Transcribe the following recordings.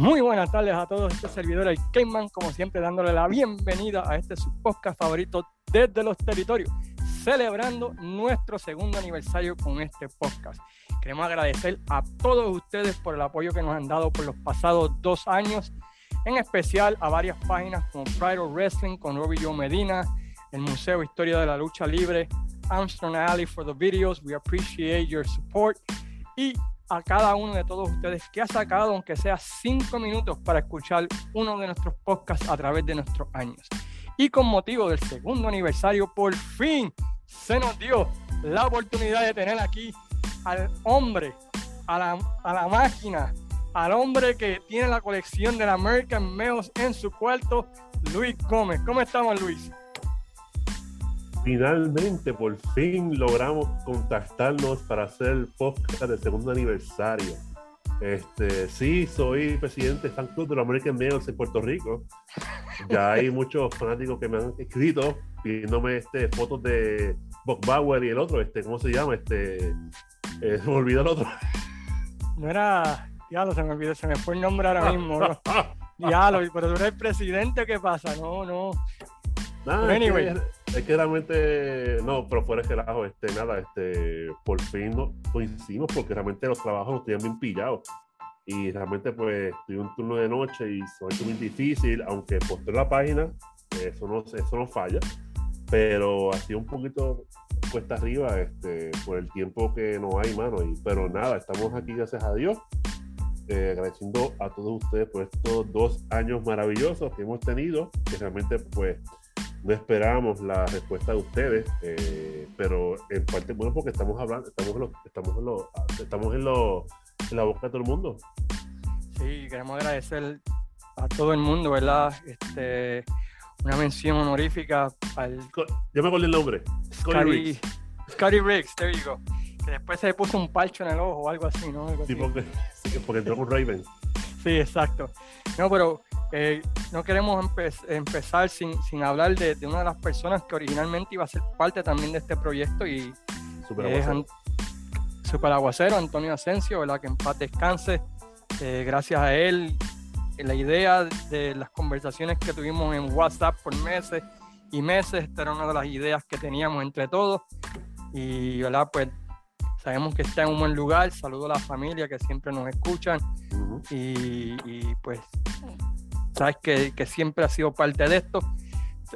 Muy buenas tardes a todos, este servidor el Cayman, como siempre dándole la bienvenida a este su podcast favorito desde los territorios, celebrando nuestro segundo aniversario con este podcast. Queremos agradecer a todos ustedes por el apoyo que nos han dado por los pasados dos años, en especial a varias páginas como Pride of Wrestling con Robbie Joe Medina, el Museo Historia de la Lucha Libre, Armstrong Alley for the videos. We appreciate your support. Y a cada uno de todos ustedes que ha sacado, aunque sea cinco minutos, para escuchar uno de nuestros podcasts a través de nuestros años. Y con motivo del segundo aniversario, por fin se nos dio la oportunidad de tener aquí al hombre, a la, a la máquina, al hombre que tiene la colección de la American Males en su cuarto, Luis Gómez. ¿Cómo estamos, Luis? Finalmente, por fin logramos contactarnos para hacer el podcast del segundo aniversario. Este, sí, soy presidente del fan club de los American Males en Puerto Rico. Ya hay muchos fanáticos que me han escrito pidiéndome este, fotos de Bob Bauer y el otro, este, ¿cómo se llama? Este, eh, se me olvidó el otro. No era, diablo, se me olvidó, se me fue el nombre ahora mismo. ¿no? Diablo, pero tú eres el presidente, ¿qué pasa? No, no. Nada, anyway. es, que, es, que, realmente, no, pero fuera de relajo, este, nada, este, por fin no coincidimos porque realmente los trabajos nos tenían bien pillados. Y realmente, pues, tuve un turno de noche y ha muy difícil, aunque posté la página, eso no, eso no falla, pero ha sido un poquito cuesta arriba este, por el tiempo que no hay, mano. Y, pero nada, estamos aquí, gracias a Dios. Eh, agradeciendo a todos ustedes por estos dos años maravillosos que hemos tenido, que realmente, pues, no esperábamos la respuesta de ustedes, eh, pero en parte bueno porque estamos hablando, estamos en, lo, estamos en, lo, estamos en, lo, en la boca de todo el mundo. Sí, queremos agradecer a todo el mundo, ¿verdad? Este, una mención honorífica al... Yo me acuerdo el nombre. Scotty Riggs. Scotty Riggs, there you go. Que después se puso un palcho en el ojo o algo así, ¿no? Algo sí, así. Porque, sí, porque entró con Raven. Sí, exacto. No, pero eh, no queremos empe empezar sin, sin hablar de, de, una de las personas que originalmente iba a ser parte también de este proyecto y Super Aguacero, es Super Aguacero Antonio Asensio, ¿verdad? que en paz descanse. Eh, gracias a él, la idea de las conversaciones que tuvimos en WhatsApp por meses y meses, esta era una de las ideas que teníamos entre todos y ¿verdad? pues sabemos que está en un buen lugar, saludo a la familia que siempre nos escuchan uh -huh. y, y, pues sabes que, que, siempre ha sido parte de esto.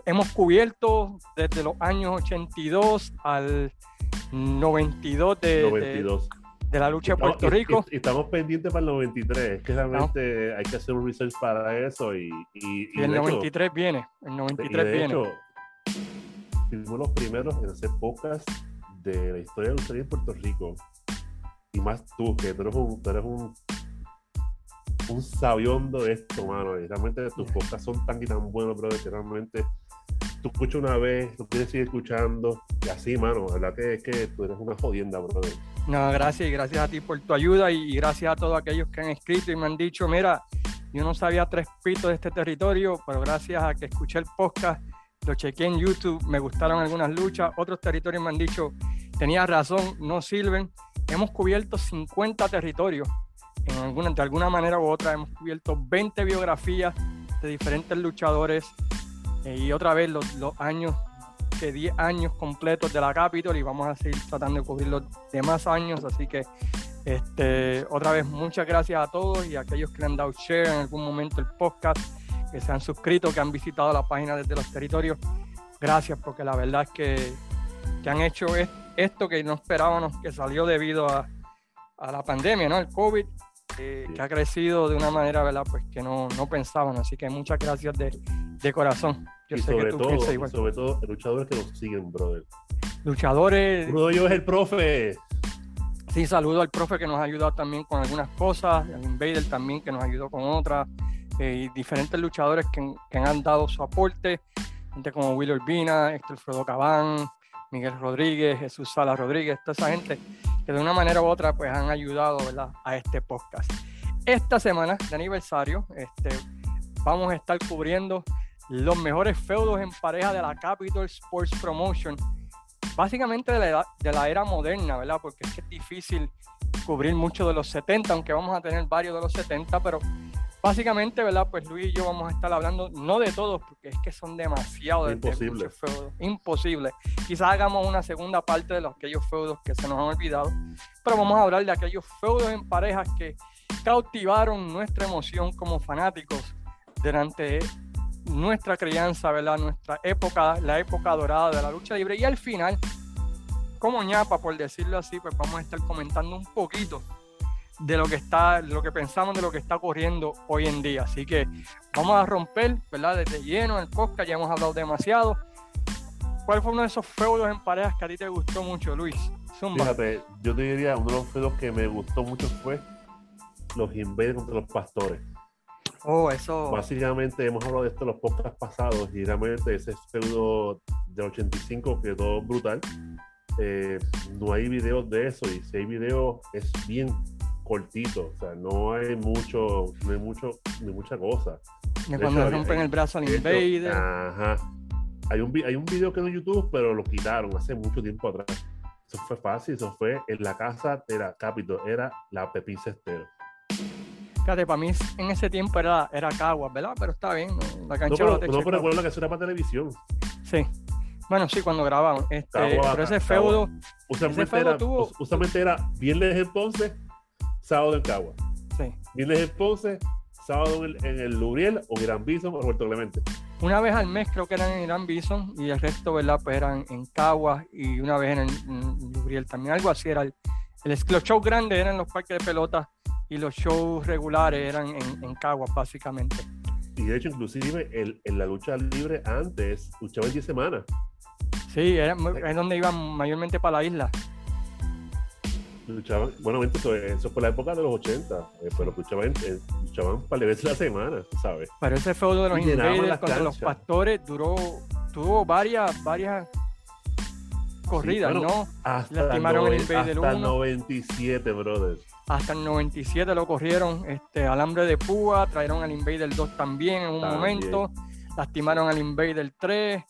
Hemos cubierto desde los años 82 al 92 de, 92. de, de la lucha de Puerto Rico. Y, y, estamos pendientes para el 93, que realmente no. hay que hacer un research para eso. Y, y, y el 93 hecho, viene, el 93 de viene. Hecho, fuimos los primeros en hacer podcast de la historia de la lucha en Puerto Rico. Y más tú, que tú eres un, tú eres un un sabiondo de esto, mano. Y realmente tus podcasts son tan y tan buenos, brother, que realmente tú escuchas una vez, tú quieres seguir escuchando. Y así, mano, la verdad que es que tú eres una jodienda, brother. No, gracias, y gracias a ti por tu ayuda y gracias a todos aquellos que han escrito y me han dicho, mira, yo no sabía tres pitos de este territorio, pero gracias a que escuché el podcast, lo chequeé en YouTube, me gustaron algunas luchas, otros territorios me han dicho, tenía razón, no sirven. Hemos cubierto 50 territorios. En alguna, de alguna manera u otra hemos cubierto 20 biografías de diferentes luchadores eh, y otra vez los, los años que 10 años completos de la Capitol y vamos a seguir tratando de cubrir los demás años. Así que este, otra vez muchas gracias a todos y a aquellos que le han dado share en algún momento el podcast que se han suscrito, que han visitado la página desde los territorios gracias porque la verdad es que, que han hecho esto que no esperábamos que salió debido a, a la pandemia, ¿no? El COVID eh, que ha crecido de una manera, ¿verdad? Pues que no, no pensaban. Así que muchas gracias de, de corazón. Yo y sé sobre que tú todo, piensas igual. sobre todo, luchadores que nos siguen, brother. Luchadores. Uno de ellos es el profe. Sí, saludo al profe que nos ha ayudado también con algunas cosas, al Invader también que nos ayudó con otras, eh, y diferentes luchadores que, que, han dado su aporte, gente como Will Urbina, Héctor Frodo Cabán, Miguel Rodríguez, Jesús Sala Rodríguez, toda esa gente que de una manera u otra pues han ayudado ¿verdad? a este podcast. Esta semana de aniversario este, vamos a estar cubriendo los mejores feudos en pareja de la Capital Sports Promotion, básicamente de la, edad, de la era moderna, ¿verdad? Porque es que es difícil cubrir mucho de los 70, aunque vamos a tener varios de los 70, pero básicamente, ¿verdad? Pues Luis y yo vamos a estar hablando, no de todos, porque es que son demasiados. Imposible. feudos. Imposible. Quizás hagamos una segunda parte de los, aquellos feudos que se nos han olvidado, pero vamos a hablar de aquellos feudos en parejas que cautivaron nuestra emoción como fanáticos durante nuestra crianza, ¿verdad? Nuestra época, la época dorada de la lucha libre. Y al final, como ñapa, por decirlo así, pues vamos a estar comentando un poquito de lo que está, lo que pensamos de lo que está ocurriendo hoy en día. Así que vamos a romper, ¿verdad? Desde lleno el podcast, ya hemos hablado demasiado. ¿Cuál fue uno de esos feudos en parejas que a ti te gustó mucho, Luis? Fíjate, yo te diría, uno de los feudos que me gustó mucho fue los Invaders contra los Pastores. Oh, eso. Básicamente hemos hablado de esto en los podcasts pasados y realmente ese feudo del 85 quedó brutal. Eh, no hay videos de eso y si hay videos es bien cortito, o sea, no hay mucho, no hay mucho, ni mucha cosa. De cuando rompen el brazo al Invader. Ajá. Hay un, hay un video que en YouTube, pero lo quitaron hace mucho tiempo atrás. Eso fue fácil, eso fue en la casa de la Capitol, era la Pepín Cestero. Fíjate, para mí en ese tiempo era, era Caguas, ¿verdad? Pero está bien, la cancha no, pero, no, pero recuerdo que eso era para televisión. Sí. Bueno, sí, cuando grababan. Este, pero ese feudo. Usualmente, era, tuvo... usualmente era viernes entonces sábado en Cagua. Sí. Viernes en Ponce, sábado en el, Lubriel o Gran Bison o Puerto Clemente. Una vez al mes creo que eran en Gran Bison y el resto, ¿verdad? Pues eran en Cagua y una vez en el Lubriel también. Algo así era el, los shows grandes eran los parques de pelota y los shows regulares eran en, en Caguas, básicamente. Y de hecho, inclusive en la lucha libre antes luchaban 10 semanas. Sí, era, es donde iban mayormente para la isla luchaban, bueno, eso, eso fue la época de los 80, eh, pero luchaban, eh, luchaban un par de veces la semana, ¿sabes? Pero ese feudo de los Invaders contra los pastores duró, tuvo varias, varias corridas, ¿no? Hasta Lastimaron el Invader hasta el 97, brother. Hasta el 97 lo corrieron, este, alambre de púa, trajeron al Invader 2 también en un momento, lastimaron al Invader 3,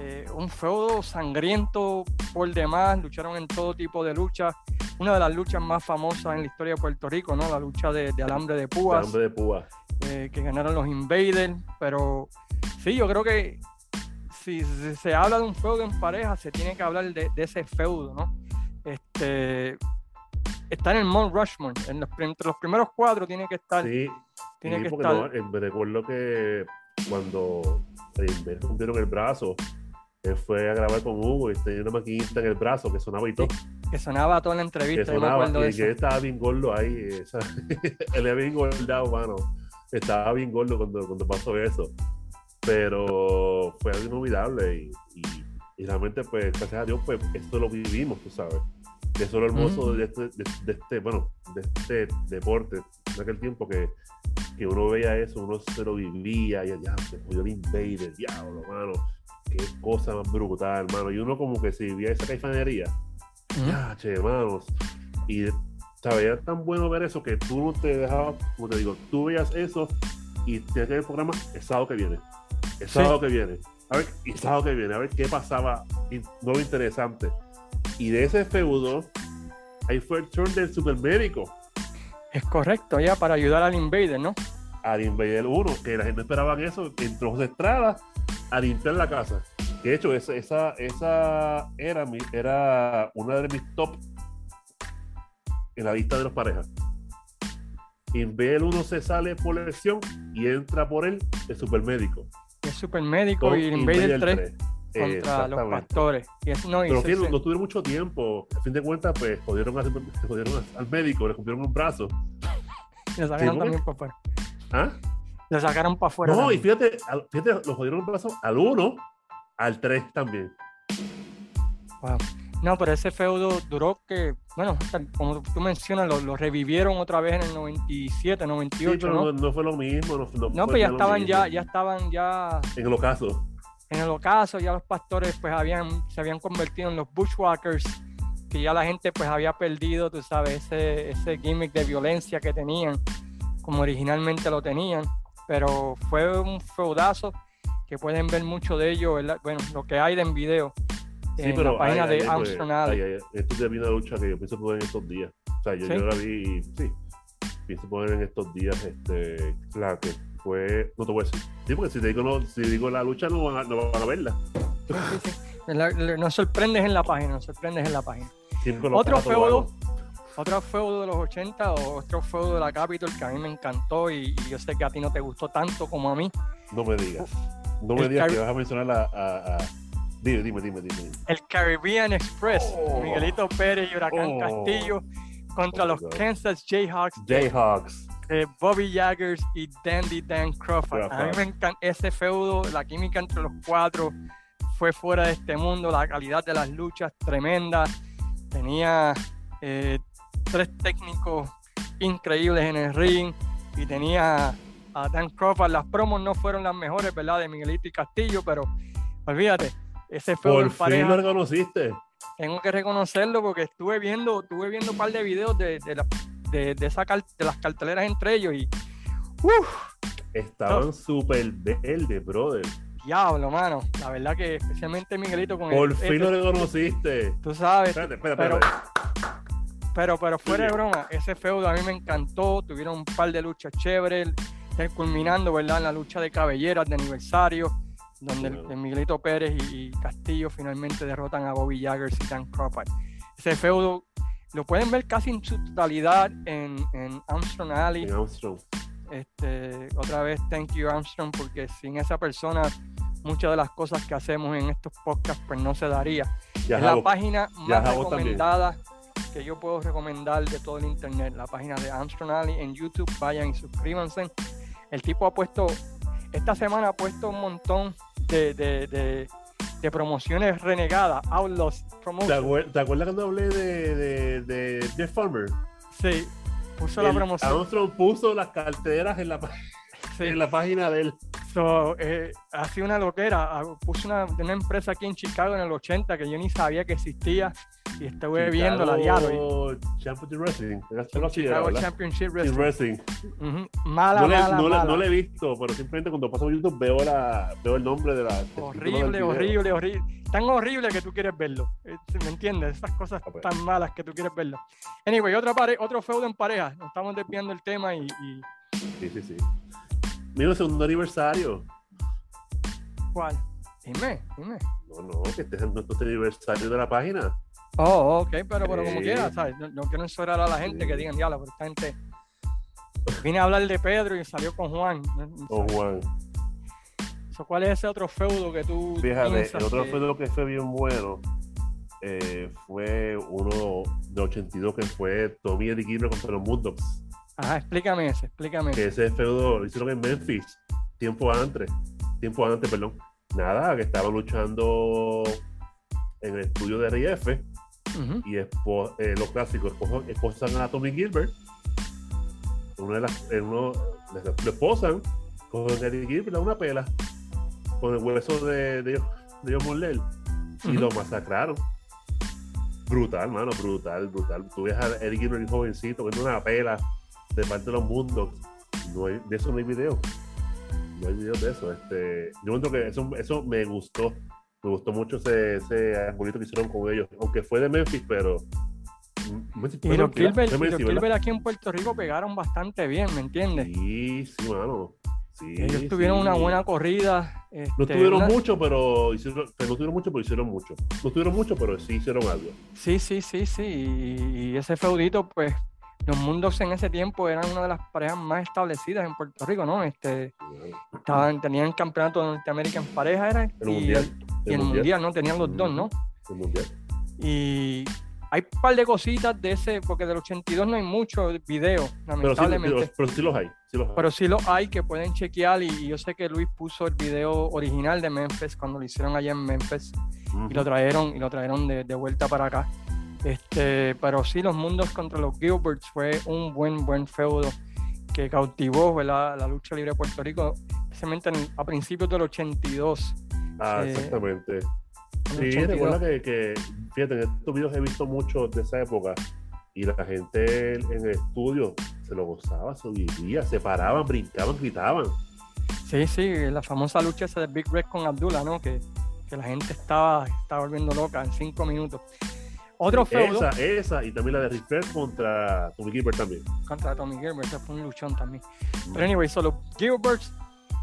eh, un feudo sangriento por demás, lucharon en todo tipo de luchas una de las luchas más famosas en la historia de Puerto Rico, ¿no? La lucha de, alambre de púas. Alambre de púas. Eh, que ganaron los Invaders. Pero sí, yo creo que si, se habla de un feudo en pareja, se tiene que hablar de, ese feudo, ¿no? Este, está en el Mount Rushmore. En los, entre los primeros cuatro tiene que estar. Sí, tiene que estar. No, me recuerdo que cuando rompieron el brazo, él fue a grabar con Hugo y tenía una maquinita en el brazo que sonaba y todo. que sonaba toda la entrevista. Que sonaba, y que estaba bien gordo ahí. él había bien engordado, mano. Estaba bien gordo cuando, cuando pasó eso. Pero fue algo inolvidable y, y, realmente, pues, gracias a Dios, pues, esto lo vivimos, tú sabes. Eso es lo hermoso de, este, de, este, bueno, de este deporte. En aquel tiempo que, que uno veía eso, uno se lo vivía y ya se jodió el invader, diablo, mano qué cosa más brutal, hermano. Y uno como que si vivía esa caifanería, ya, che, hermanos. Y, ¿sabes? Era tan bueno ver eso que tú no te dejabas, como te digo, tú veías eso y te que el programa el sábado que viene. El sábado que viene. A ver, y el sábado que viene, a ver qué pasaba nuevo interesante. Y de ese feudo, ahí fue el turn del supermédico. Es correcto, ya para ayudar al Invader, ¿no? Al Invader 1, que la gente esperaba eso, entró de Estrada a limpiar la casa. De hecho, esa, esa, esa era, mi, era una de mis top en la lista de los parejas. En vez el uno se sale por lesión y entra por él el supermédico. El supermédico y en vez del 3 contra los pastores. no, Pero no tuvieron mucho tiempo. A fin de cuentas, pues jodieron, al médico, le cumplieron un brazo. Le sacaron también afuera. ¿Ah? Le sacaron para afuera. No, y fíjate, fíjate, lo jodieron brazo al 1 al 3 también. Wow. No, pero ese feudo duró que, bueno, como tú mencionas, lo, revivieron otra vez en el 97, 98. Sí, pero ¿no? fue lo mismo. No, no, no pues ya estaban ya, ya estaban ya. En el ocaso. En el ocaso, ya los pastores pues habían, se habían convertido en los bushwhackers, que ya la gente pues había perdido, tú sabes, ese, ese gimmick de violencia que tenían, como originalmente lo tenían. Pero fue un feudazo que pueden ver mucho de ello, bueno, lo que hay en video sí, pero la página de Armstrong Esto es una lucha que yo pienso que en estos días. O sea, yo, la vi y sí. pienso poner en estos días, este, la que fue, no te voy a decir, sí, porque si te digo, no, si digo la lucha no van a, no van a verla. Sí, sí. nos sorprendes en la página, nos sorprendes en la página. Otro feudo, otro feudo de los 80 o otro feudo de la Capitol que a mí me encantó y, yo sé que a ti no te gustó tanto como a mí. No me digas. No me digas que vas a mencionar a, a, Dime, dime, dime, dime. El Caribbean Express, oh. Miguelito Pérez y Huracán oh. Castillo contra los Kansas Jayhawks. Jayhawks. Bobby Jaggers y Dandy Dan Crawford. A mí me encanta ese feudo, la química entre los cuatro fue fuera de este mundo, la calidad de las luchas tremenda. Tenía eh, tres técnicos increíbles en el ring y tenía a Dan Crawford. Las promos no fueron las mejores, ¿verdad? De Miguelito y Castillo, pero olvídate, ese fue Por fin lo reconociste. Tengo que reconocerlo porque estuve viendo, estuve viendo un par de videos de, de, de, esa de las carteleras entre ellos y. Estaban súper verdes, brother. Diablo, mano. La verdad que especialmente Miguelito con Por fin lo reconociste. Tú sabes. Espérate, espérate, pero, pero, pero, fuera de broma, ese feudo a mí me encantó. Tuvieron un par de luchas chéveres, culminando, ¿verdad? En la lucha de cabelleras de aniversario donde el, Miguelito Pérez y, Castillo finalmente derrotan a Bobby Jaggers y Dan Crawford. Ese feudo lo pueden ver casi en su totalidad en, en Armstrong Alley. Este, otra vez, thank you Armstrong, porque sin esa persona muchas de las cosas que hacemos en estos podcasts pues no se daría. es la página más recomendada que yo puedo recomendar de todo el internet, la página de Armstrong Alley en YouTube, vayan y suscríbanse. El tipo ha puesto, esta semana ha puesto un montón de, promociones renegadas, Outlaws Promotions. ¿Te, acuerdas cuando hablé de, de, Farmer? Sí, puso la promoción. Armstrong puso las carteras en la, en la página de él. So, eh, ha sido una loquera. Ah, puse una, una empresa aquí en Chicago en el 80 que yo ni sabía que existía y estuve viendo la diario. Championship Wrestling. Chicago Championship Wrestling. Mala, no le, no, Le, no le he visto, pero simplemente cuando paso por YouTube veo, la, veo el nombre de la. Horrible, horrible, horrible. Tan horrible que tú quieres verlo. Eh, ¿Me entiendes? Esas cosas ah, pues. tan malas que tú quieres verlo. Anyway, otra pare otro feudo en pareja. Nos estamos desviando el tema y. y... Sí, sí, sí. Mira, segundo aniversario. ¿Cuál? Dime, dime. No, no, que este es nuestro aniversario de la página. Oh, ok, pero, pero como quiera, ¿sabes? No, quiero encerrar a la gente que digan, diablo, pero esta gente. Vine a hablar de Pedro y salió con Juan. Con Juan. ¿Cuál es ese otro feudo que tú. Fíjate, el otro feudo que fue bien bueno eh, fue uno de 82 que fue Tommy Eddie contra los Moondogs. Ajá, explícame ese, explícame. Que ese feudo lo hicieron en Memphis, tiempo antes, tiempo antes, perdón. Nada, que estaban luchando en el estudio de RIF y eh, los clásicos esposan a Tommy Gilbert. Uno de las, uno, le, esposan con Eddie Gilbert a una pela con el hueso de, de, de John y lo masacraron. Brutal, mano, brutal, brutal. Tú ves a Eddie Gilbert, jovencito, que es una pela de parte de los mundos. No hay, de eso no hay video. No hay video de eso. Este, yo creo que eso, eso me gustó me gustó mucho ese, ese arbolito que hicieron con ellos, aunque fue de Memphis, pero. Y los Gilbert, aquí en Puerto Rico pegaron bastante bien, ¿me entiendes? Sí, sí, mano. Sí, ellos tuvieron una buena corrida. no este, tuvieron mucho, pero hicieron, no tuvieron mucho, pero hicieron mucho. No tuvieron mucho, pero sí hicieron algo. Sí, sí, sí, sí. Y, ese feudito, pues, los mundos en ese tiempo eran una de las parejas más establecidas en Puerto Rico, ¿no? Este, estaban, tenían campeonato de Norteamérica en pareja, era. El mundial y el mundial. ¿no? Tenían los dos, ¿no? El mundial. Y hay un par de cositas de ese, porque del 82 no hay mucho video, lamentablemente. Pero sí, los hay, Pero sí los hay que pueden chequear y, yo sé que Luis puso el video original de Memphis cuando lo hicieron allá en Memphis y lo trajeron y lo trajeron de, de, vuelta para acá. Este, pero sí, los mundos contra los Gilberts fue un buen, buen feudo que cautivó la lucha libre de Puerto Rico, especialmente a principios del 82 Ah, exactamente. Sí, recuerda que, que, fíjate, en estos videos he visto muchos de esa época y la gente en el estudio se lo gozaba, se vivía, se paraban, brincaban, gritaban. Sí, sí, la famosa lucha esa de Big Red con Abdullah, ¿no? Que, que la gente estaba, estaba volviendo loca en cinco minutos. Otro feudo. Esa, esa, y también la de Rick contra Tommy Gilbert también. Contra Tommy Gilbert, fue un luchón también. Pero anyway, solo Gilberts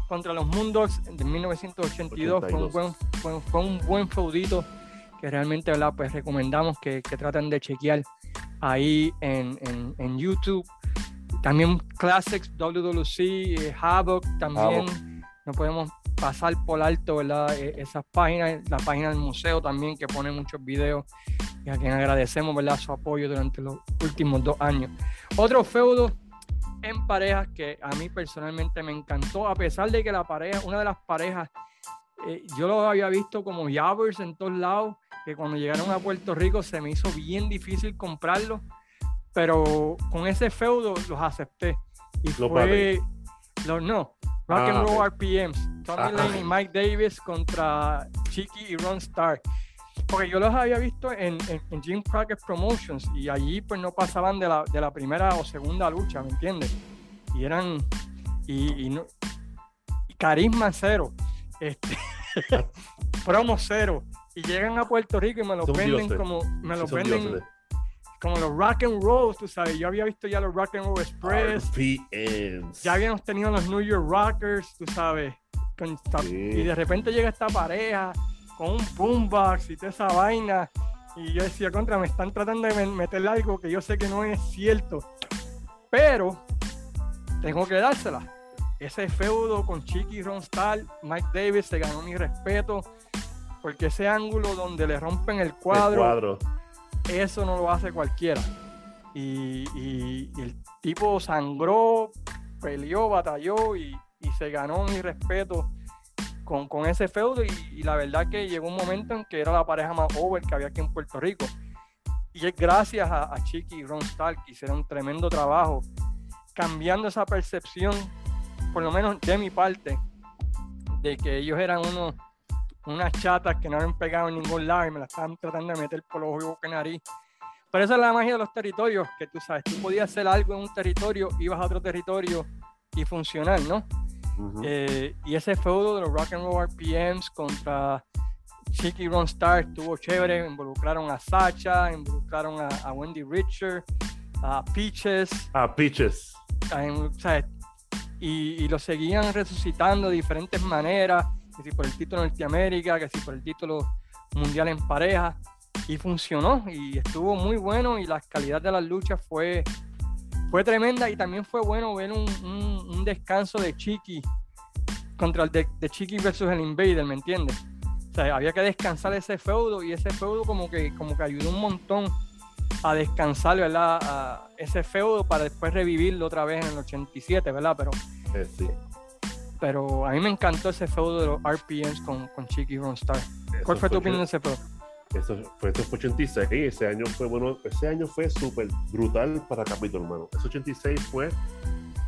contra los Moondogs de 1982 fue un, buen, fue, un buen feudito que realmente ¿verdad? Pues recomendamos que, que traten de chequear ahí en, en, en YouTube. También Classics, WWC, eh, Havoc, también no podemos pasar por alto ¿verdad? E, esas páginas, la página del museo también que pone muchos videos y a quien agradecemos ¿verdad? su apoyo durante los últimos dos años. Otro feudo en parejas que a mí personalmente me encantó, a pesar de que la pareja, una de las parejas, eh, yo lo había visto como Yabbers en todos lados, que cuando llegaron a Puerto Rico se me hizo bien difícil comprarlo pero con ese feudo los acepté. Y fue. Los, no, Rock and ah, Roll RPMs. Tommy Lane y Mike Davis contra Chiqui y Ron Starr. Porque yo los había visto en, en, Jim Crockett Promotions y allí pues no pasaban de la, de la primera o segunda lucha, ¿me entiendes? Y eran. Y, no, carisma cero. Este, promo cero. Y llegan a Puerto Rico y me lo venden como. Me lo venden como los rock and roll, tú sabes, yo había visto ya los rock and roll express. RPMs. Ya habíamos tenido los New York Rockers, tú sabes. Y de repente llega esta pareja con un boombox y toda esa vaina. Y yo decía, contra, me están tratando de meter algo que yo sé que no es cierto. Pero tengo que dársela. Ese feudo con Chiqui Ronstal, Mike Davis se ganó mi respeto. Porque ese ángulo donde le rompen el cuadro. El cuadro eso no lo hace cualquiera. Y, el tipo sangró, peleó, batalló y, se ganó mi respeto con, ese feudo. Y, la verdad que llegó un momento en que era la pareja más over que había aquí en Puerto Rico. Y es gracias a, Chiqui y Ron Stark que hicieron un tremendo trabajo cambiando esa percepción, por lo menos de mi parte, de que ellos eran unos unas chatas que no habían pegado en ningún lado y me las estaban tratando de meter por los ojos y nariz. Pero esa es la magia de los territorios, que tú sabes, tú podías hacer algo en un territorio, ibas a otro territorio y funcionar, ¿no? Eh, y ese feudo de los Rock and Roll RPMs contra Chicky Ron Star estuvo chévere, involucraron a Sacha, involucraron a, Wendy Richard, a Peaches. A Peaches. y, y lo seguían resucitando de diferentes maneras que si por el título Norteamérica, que si por el título mundial en pareja, y funcionó, y estuvo muy bueno, y la calidad de las luchas fue, fue tremenda, y también fue bueno ver un, un, descanso de Chiqui contra el de, Chiqui versus el Invader, ¿me entiendes? O sea, había que descansar ese feudo, y ese feudo como que, como que ayudó un montón a descansar, ¿verdad? A ese feudo para después revivirlo otra vez en el 87, ¿verdad? Pero eh, sí pero a mí me encantó ese feudo de los RPMs con, con Chiqui Ron Star. ¿Cuál fue, tu opinión de ese feudo? Eso fue, 86, ese año fue bueno, ese año fue súper brutal para Capitol, hermano. Ese 86 fue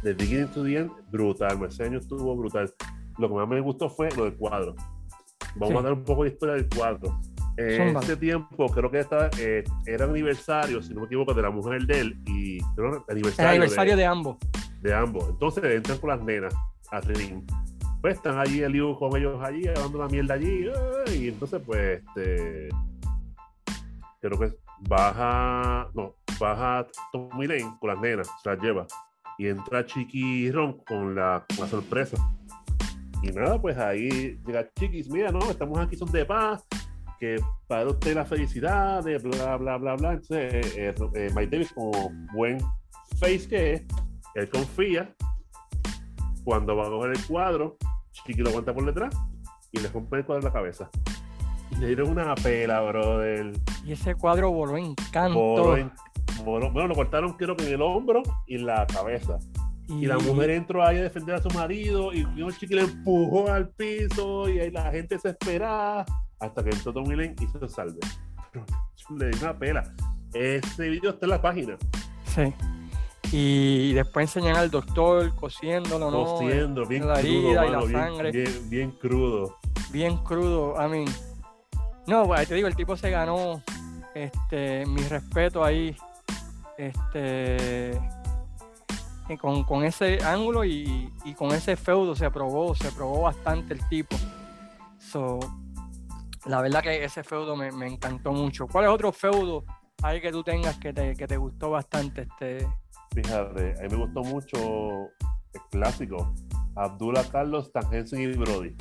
de beginning to the end brutal, ese año estuvo brutal. Lo que más me gustó fue lo del cuadro. Vamos a dar un poco de historia del cuadro. En ese tiempo, creo que esta, eh, era aniversario, si no me equivoco, de la mujer de él y creo aniversario, el aniversario de, de ambos. De ambos. Entonces entran con las nenas a Pues están allí el con ellos allí, llevando la mierda allí, y entonces pues este creo que baja, no, baja Tommy Lane con las nenas, se las lleva, y entra Chiqui Ron con la, sorpresa. Y nada, pues ahí llega Chiquis, mira, no, estamos aquí, son de paz, que para usted la felicidad, de bla, bla, bla, bla. Entonces, eh, eh, Mike Davis, como buen face que es, él confía cuando va a coger el cuadro, Chiqui lo aguanta por detrás y le rompe el cuadro en la cabeza. Dieron una pela, brother. Y ese cuadro voló en canto. Voló bueno, lo cortaron creo que en el hombro y en la cabeza. Y, la mujer entró ahí a defender a su marido y el Chiqui le empujó al piso y ahí la gente se esperaba hasta que entró Tom Lane y se salve. le dio una pela. Ese video está en la página. Sí y después enseñan al doctor cosiéndolo, ¿no? Cosiendo, bien la herida y la sangre. Bien, crudo. Bien crudo, a mí. No, pues, te digo, el tipo se ganó este, mi respeto ahí. Este. Con, ese ángulo y, con ese feudo se probó, se probó bastante el tipo. So, la verdad que ese feudo me, me encantó mucho. ¿Cuál es otro feudo ahí que tú tengas que te, que te gustó bastante? Este... Fíjate, a mí me gustó mucho el clásico, Abdullah Carlos, Tangensen y Brody.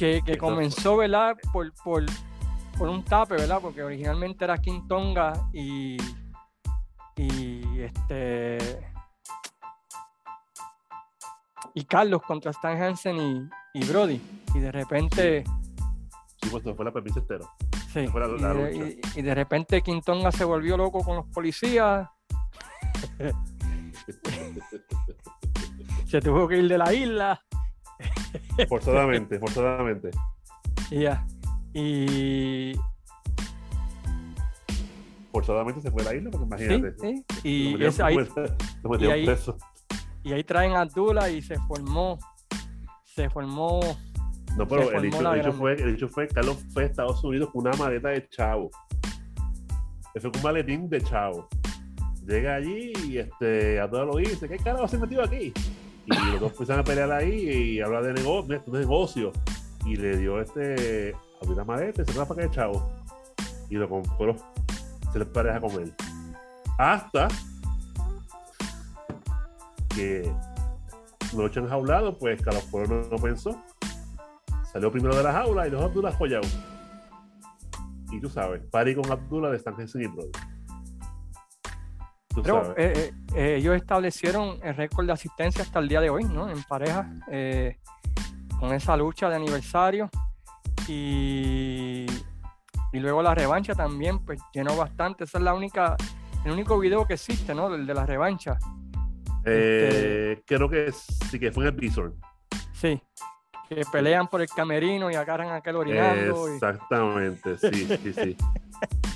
Que, que comenzó, ¿verdad? Por, por, por, un tape, ¿verdad? Porque originalmente era King Tonga y, y este y Carlos contra Stan Hansen y, y Brody. Y de repente. Sí, pues fue la pepita entero. Sí. y, de, repente Quintonga se volvió loco con los policías. se tuvo que ir de la isla. forzadamente, forzadamente. Y ya. Y. Forzadamente se fue de la isla, porque imagínate. Sí, sí. Y, es ahí, y ahí, y ahí traen a Abdullah y se formó, se formó. No, pero el hecho, fue, el hecho fue, Carlos fue a Estados Unidos con una maleta de chavo. Eso fue un maletín de chavo. Llega allí y este, Abdullah lo dice, ¿qué carajo se metió aquí? Y los dos empiezan a pelear ahí y habla de negocio. Y le dio este, abrió la maleta se para de chavo. Y lo compró. Se le pareja con él. Hasta que lo echan jaulado, pues Carlos Pueblo no, pensó. Salió primero de la jaula y a Abdullah follado. Y tú sabes, pari con Abdullah de Stan y Brody. Pero eh, eh, eh, ellos establecieron el récord de asistencia hasta el día de hoy, ¿no? En pareja, con esa lucha de aniversario. Y, y luego la revancha también, pues llenó bastante. Esa es la única, el único video que existe, ¿no? El de la revancha. Este, creo que sí, que fue en el Bison. Sí, que pelean por el camerino y agarran a aquel orinando. Exactamente, sí, sí, sí.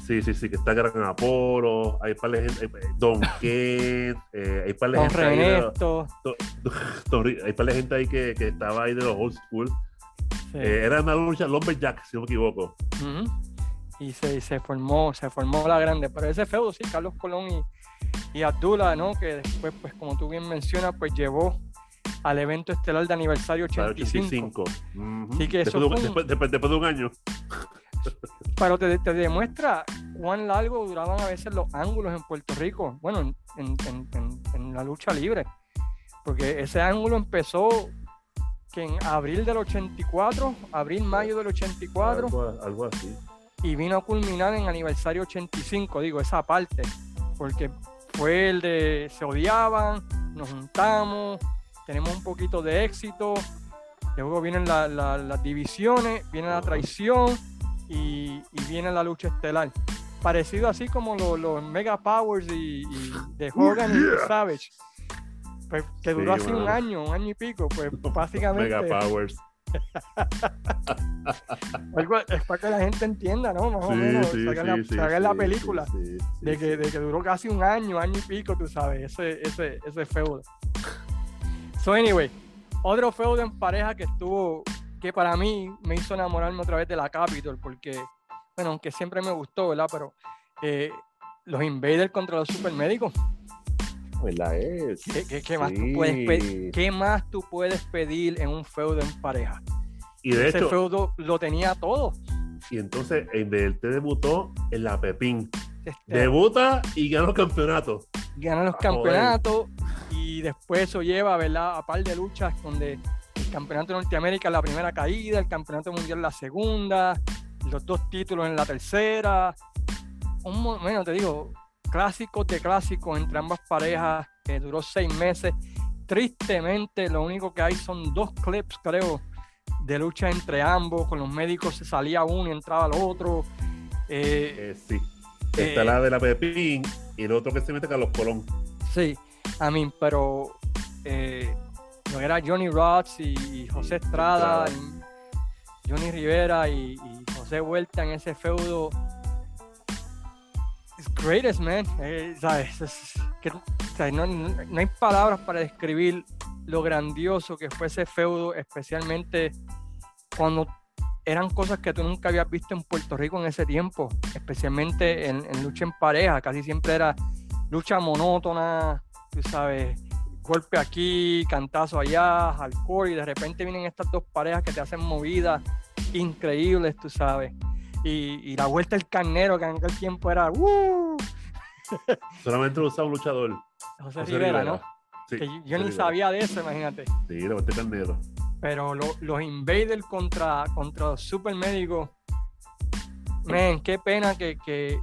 Sí, sí, sí, que está Gran Apolo, hay par de gente, Don Ken, eh, hay par de gente ahí. hay par de gente ahí que, que, estaba ahí de los old school. Eh, era una lucha Lumberjack, si no me equivoco. Y se, se, formó, se formó la grande. Pero ese feudo, sí, Carlos Colón y, y Abdullah, ¿no? Que después, pues como tú bien mencionas, pues llevó al evento estelar de aniversario 85. que eso después, después, de un año. Pero te, te, demuestra cuán largo duraban a veces los ángulos en Puerto Rico, bueno, en, en, en, en la lucha libre. Porque ese ángulo empezó que en abril del 84, abril-mayo del 84. Algo, algo, así. Y vino a culminar en aniversario 85, digo, esa parte. Porque fue el de se odiaban, nos juntamos, tenemos un poquito de éxito, luego vienen las divisiones, viene la traición y, viene la lucha estelar. Parecido así como los Mega Powers y, de Hogan y Savage. Pues, que duró así un año, un año y pico, pues básicamente. Mega Powers. es para que la gente entienda, ¿no? Más o menos, sí, la, la película de, que, de que duró casi un año, año y pico, tú sabes, ese, ese, ese feudo. So, anyway, otro feudo en pareja que estuvo, que para mí me hizo enamorarme otra vez de la Capitol, porque, bueno, aunque siempre me gustó, ¿verdad? Pero eh, los Invaders contra los Supermédicos. ¿Verdad es? ¿Qué, más tú puedes ¿Qué más tú puedes pedir en un feudo en pareja? Y de Ese feudo lo tenía todo. Y entonces te debutó en la Pepín. Este, Debuta y gana los campeonatos. Gana los campeonatos y después eso lleva ¿verdad? a par de luchas donde el campeonato de Norteamérica la primera caída, el campeonato mundial la segunda, los dos títulos en la tercera. Un, bueno, te digo, clásicos de clásicos entre ambas parejas, que duró seis meses. Tristemente, lo único que hay son dos clips, creo, de lucha entre ambos, con los médicos se salía uno y entraba el otro. Eh, eh, sí. Está eh, la de la Pepín y el otro que se mete con los Colón. Sí, a mí, pero no era Johnny Rods y, José Estrada, Johnny Rivera y, José Vuelta en ese feudo. It's greatest, man. no, no hay palabras para describir lo grandioso que fue ese feudo, especialmente cuando eran cosas que tú nunca habías visto en Puerto Rico en ese tiempo, especialmente en, lucha en pareja, casi siempre era lucha monótona, tú sabes, golpe aquí, cantazo allá, alcohol, y de repente vienen estas dos parejas que te hacen movidas increíbles, tú sabes. y, la vuelta del carnero, que en aquel tiempo era ¡uh! Solamente lo usaba un luchador. José, Rivera, ¿no? yo ni sabía de eso, imagínate. Sí, la vuelta del carnero. Pero los Invaders contra, contra Super Médicos, men, qué pena que, que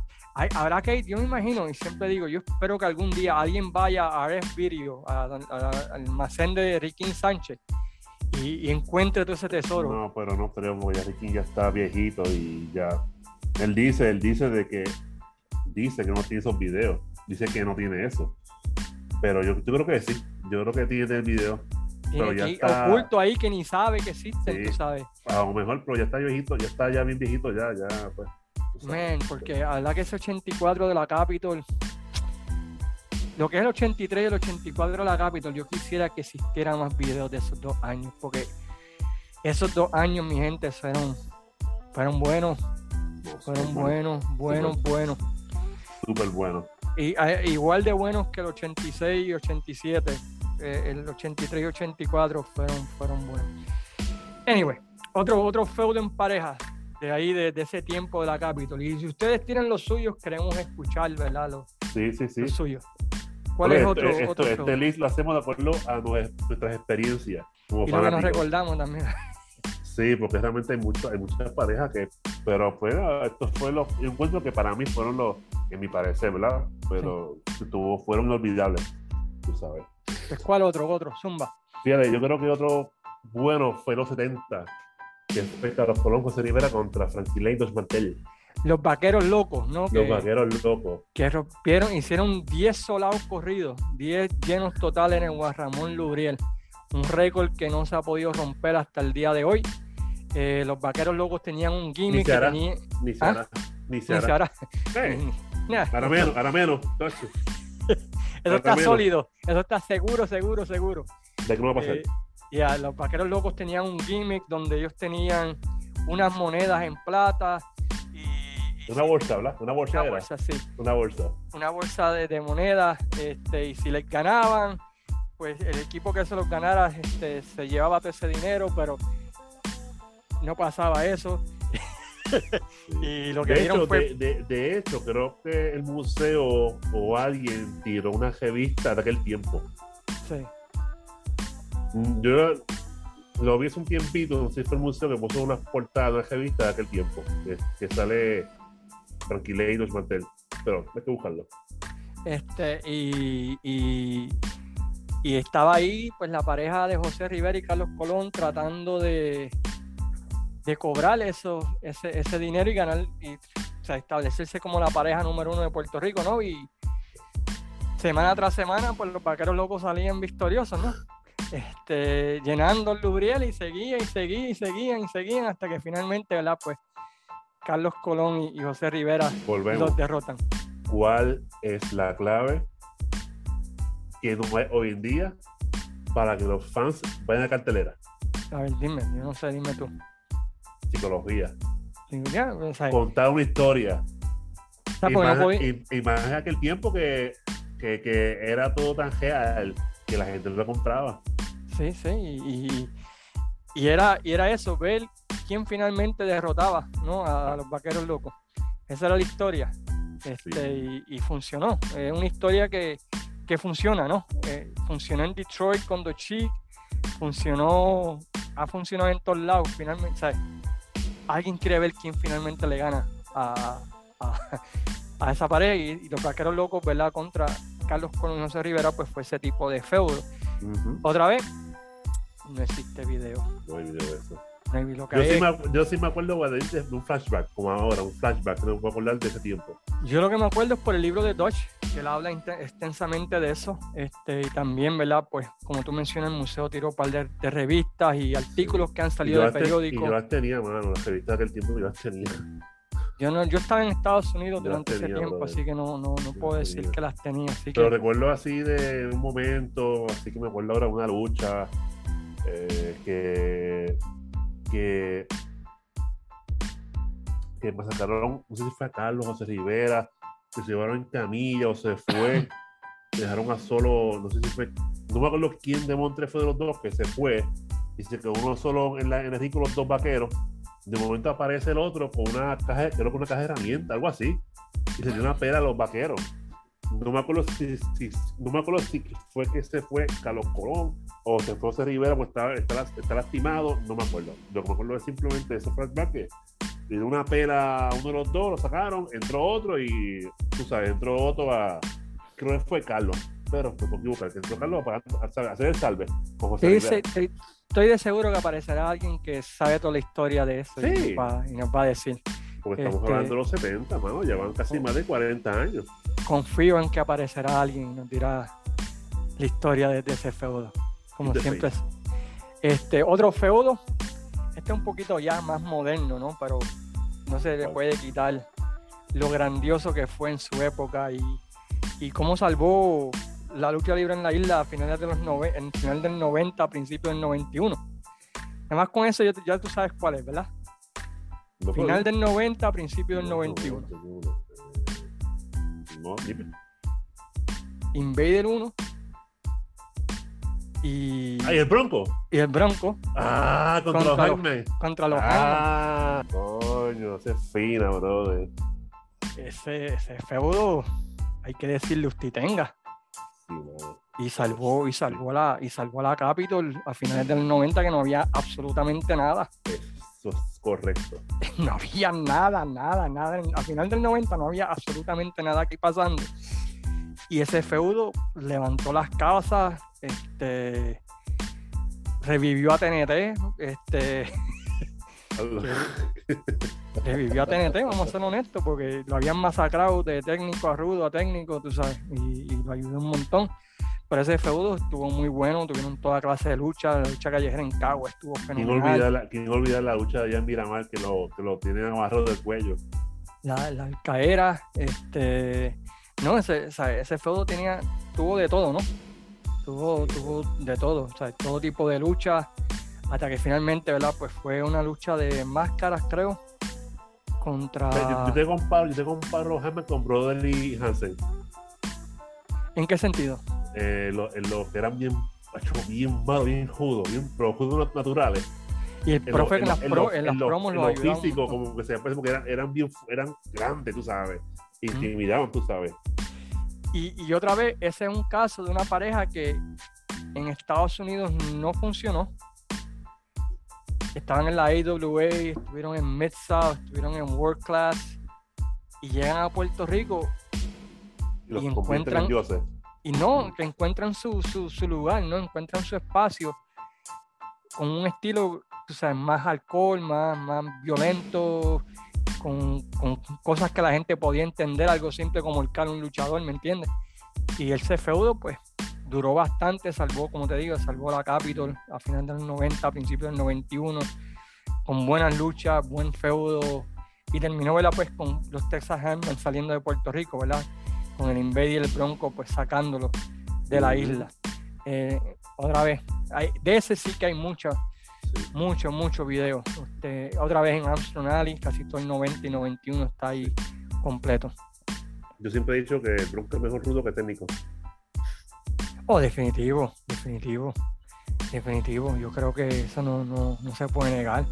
habrá que ir, yo me imagino, y siempre digo, yo espero que algún día alguien vaya a ver Video, al almacén de Ricky Sánchez, y, encuentre todo ese tesoro. No, pero no creo, ya Ricky ya está viejito y ya. Él dice, él dice de que dice que no tiene esos videos, dice que no tiene eso. Pero yo, creo que sí, yo creo que tiene el video. Pero ya está... oculto ahí que ni sabe que existe, tú sabes. A lo mejor, pero ya está viejito, ya está ya bien viejito, ya, ya, pues. Man, porque la verdad que ese 84 de la Capitol, lo que es el 83 y el 84 de la Capitol, yo quisiera que existieran más videos de esos dos años, porque esos dos años, mi gente, fueron, fueron buenos, fueron buenos, buenos, buenos. Súper buenos. Y, eh, igual de buenos que el 86 y 87, eh, el 83 y 84 fueron, fueron buenos. Anyway, otro, otro feudo en pareja de ahí, de, ese tiempo de la Capitol. Y si ustedes tienen los suyos, queremos escuchar, ¿verdad? Los, sí, sí, sí. Los suyos. ¿Cuál es otro? Esto, este list lo hacemos de acuerdo a nuestras experiencias. Como y lo que nos recordamos también. Sí, porque realmente hay, mucho, hay muchas parejas que, pero pues estos fue los, yo encuentro que para mí fueron los, en mi parecer, ¿verdad? Pero tuvo, fueron inolvidables, tú sabes. Pues, ¿Cuál otro? Otro, Zumba. Fíjate, yo creo que otro bueno fue los 70, que fue Carlos Colón José Rivera contra Frankie Dos Mantel. Los vaqueros locos, ¿no? Los vaqueros locos. Que rompieron, hicieron 10 solados corridos, 10 llenos totales en el Guarramón Lubriel. Un récord que no se ha podido romper hasta el día de hoy. Eh, los vaqueros locos tenían un gimmick que tenía... Ni se hará. Ni se hará. Ahora menos, ahora menos. Eso está sólido. Eso está seguro, seguro, seguro. ¿De qué no va a pasar? Eh, ya, los vaqueros locos tenían un gimmick donde ellos tenían unas monedas en plata y, una bolsa, ¿verdad? Una bolsa, una bolsa sí. Una bolsa. Una bolsa de, monedas, este, y si les ganaban, pues el equipo que se los ganara este, se llevaba todo ese dinero, pero no pasaba eso. y lo que de hecho, fue... de, de, hecho, creo que el museo o alguien tiró una revista de aquel tiempo. Sí. Mm, yo lo vi hace un tiempito, no sé si fue el museo que puso una portada, una revista de aquel tiempo, que, sale Tranquilé y Mantel. Pero hay que buscarlo. Este, y, y, estaba ahí, pues la pareja de José Rivera y Carlos Colón tratando de, de cobrar eso, ese, ese dinero y ganar, y establecerse como la pareja número uno de Puerto Rico, ¿no? Y semana tras semana, pues los vaqueros locos salían victoriosos, ¿no? este, llenando el Lubriel y seguía y seguía y seguían y seguían hasta que finalmente, ¿verdad? Pues Carlos Colón y, José Rivera los derrotan. ¿Cuál es la clave que no hay hoy en día para que los fans vayan a cartelera? A ver, dime, yo no sé, dime tú. Psicología. Contar una historia. y, más, en aquel tiempo que, que, que, era todo tan real que la gente lo compraba. Sí, sí, y, y, era, y era eso, ver quién finalmente derrotaba ¿no? a, los vaqueros locos. Esa era la historia. Este, y, funcionó. Es una historia que, que funciona, ¿no? Eh, funcionó en Detroit con The Chic, funcionó, ha funcionado en todos lados, finalmente, ¿sabes? Alguien quiere ver quién finalmente le gana a, a, esa pared y, los vaqueros locos, ¿verdad? Contra Carlos Colón José Rivera, pues fue ese tipo de feudo. Otra vez, no existe video. No hay video de eso. Yo, sí me, yo, sí me, acuerdo de un flashback, como ahora, un flashback, no me puedo acordar de ese tiempo. Yo lo que me acuerdo es por el libro de Dodge, que él habla extensamente de eso. Este, y también, ¿verdad? Pues, como tú mencionas, el museo tiró un par de, revistas y artículos que han salido de periódicos. Y yo las tenía, mano, las revistas de aquel tiempo yo las tenía. Yo, no, yo estaba en Estados Unidos durante ese tiempo, así que no, no, no puedo decir que las tenía. Así Pero recuerdo así de un momento, así que me acuerdo ahora de una lucha eh, que, que, que sacaron, no sé si fue a Carlos José Rivera, que se llevaron en camilla o se fue, dejaron a solo, no sé si fue, no me acuerdo quién de Montre fue de los dos que se fue, y se quedó uno solo en, la, en el ritmo los dos vaqueros De momento aparece el otro con una caja, creo que una caja de herramientas, algo así. Y se dio una pera a los vaqueros. No me acuerdo si, no me acuerdo si fue que se fue Carlos Colón o se fue José Rivera, pues está, está, lastimado, no me acuerdo. Lo que me acuerdo es simplemente ese flashback que le dio una pela a uno de los dos, lo sacaron, entró otro y tú sabes, entró otro a. Creo que fue Carlos, pero me equivocar, que entró Carlos para hacer el salve con José Rivera estoy de seguro que aparecerá alguien que sabe toda la historia de eso y, nos va, a decir. Porque estamos este, hablando de los 70, mano, llevan casi más de 40 años. Confío en que aparecerá alguien y nos dirá la historia de, ese feudo, como siempre. Es. Este, otro feudo, este es un poquito ya más moderno, ¿no? Pero no se le puede quitar lo grandioso que fue en su época y, y cómo salvó la lucha libre en la isla a finales de los en final del 90, a principios del 91. Además con eso ya, tú sabes cuál es, ¿verdad? final del 90, a principios del 91. No, Invader 1 y. Ah, el Bronco. Y el Bronco. Ah, contra, los Hangmen. Contra los Ah, coño, ese es fina, brother. Ese, ese feudo, hay que decirle usted tenga. Y salvó, y salvó la, y salvó la Capitol a finales del 90 que no había absolutamente nada. Eso es correcto. No había nada, nada, nada. A final del 90 no había absolutamente nada aquí pasando. Y ese feudo levantó las casas, este revivió a TNT, este revivió a TNT, vamos a ser honestos, porque lo habían masacrado de técnico a rudo a técnico, tú sabes, y, lo ayudó un montón. Pero ese feudo estuvo muy bueno, tuvieron toda clase de lucha, la lucha callejera en Cagua estuvo fenomenal. ¿Quién olvidar la, la lucha de allá en Miramar que lo, que lo tienen amarrado del cuello? La, la alcaera, este... No, ese, ese feudo tenía, tuvo de todo, ¿no? Tuvo, tuvo de todo, o sea, todo tipo de lucha, hasta que finalmente, ¿verdad? Pues fue una lucha de máscaras, creo, contra... Yo, te comparo, yo te comparo con Brotherly Hansen. ¿En qué sentido? Eh, los que eran bien, bien malos, bien judos, bien judos naturales. Y el profe en, las, pro, en las promos lo físico, como que se parece porque eran, eran, bien, eran grandes, tú sabes. Intimidaban, tú sabes. Y, y otra vez, ese es un caso de una pareja que en Estados Unidos no funcionó. Estaban en la AWA, estuvieron en Mid-South, estuvieron en World Class y llegan a Puerto Rico y, encuentran y no, que encuentran su, su, lugar, no encuentran su espacio con un estilo, tú sabes, más alcohol, más, más violento, con, con, cosas que la gente podía entender, algo simple como el cara un luchador, ¿me entiendes? Y el feudo, pues, duró bastante, salvó, como te digo, salvó la Capitol a finales del 90, a principios del 91, con buenas luchas, buen feudo, y terminó, ¿verdad? Pues con los Texas Hammer saliendo de Puerto Rico, ¿verdad? Con el Invader y el Bronco, pues sacándolo de la isla. Eh, otra vez, hay, de ese sí que hay mucho, mucho, mucho video. Este, otra vez en Armstrong Alley, casi todo el 90 y 91 está ahí completo. Yo siempre he dicho que el Bronco es mejor rudo que técnico. Oh, definitivo, definitivo, definitivo. Yo creo que eso no, no, no se puede negar.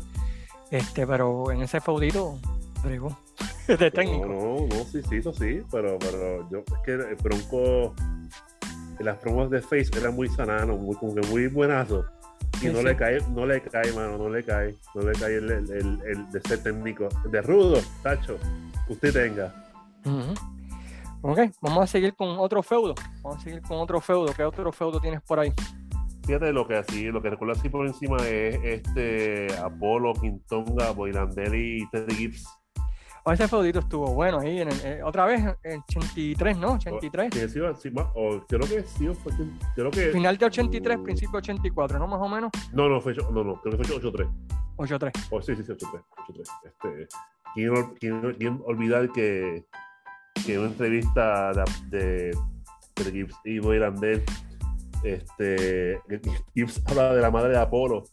Este, pero en ese feudito, digo, de técnico. No, no, sí, sí, eso sí, pero, pero yo, es que el Bronco, las promos de Face eran muy sananos, muy, como que muy buenazo. Y no le cae, no le cae, mano, no le cae, no le cae el, el, el, de ser técnico. De rudo, tacho, usted tenga. Ok, vamos a seguir con otro feudo. Vamos a seguir con otro feudo. ¿Qué otro feudo tienes por ahí? Fíjate lo que así, lo que recuerdo así por encima es este Apolo, Quintonga, Boylandelli y Teddy Gibbs. Oh, ese feudito estuvo bueno ahí, en eh, otra vez en 83, ¿no? 83. Sí, sí, sí, o, creo que sí, fue, creo que... Final de 83, principio de 84, ¿no? Más o menos. No, no, fue, no, no, creo que fue 83. 83. Oh, sí, sí, sí, 83. 83. Este, ¿quién, quién, quién olvidar que que en una entrevista de, de, Gibbs y Boy este, Gibbs habla de la madre de Apolo.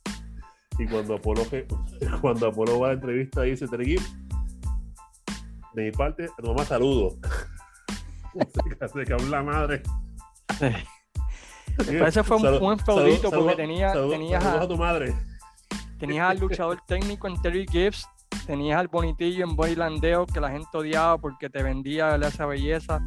Y cuando Apolo, cuando Apolo va a la entrevista, dice: Terry Gibbs, de mi parte, a tu mamá saludo. se que la madre. Ese fue un buen feudito porque tenía, tenías, a, tu madre. tenías al luchador técnico en Terry Gibbs tenías al bonitillo en Bodylandeo que la gente odiaba porque te vendía esa belleza.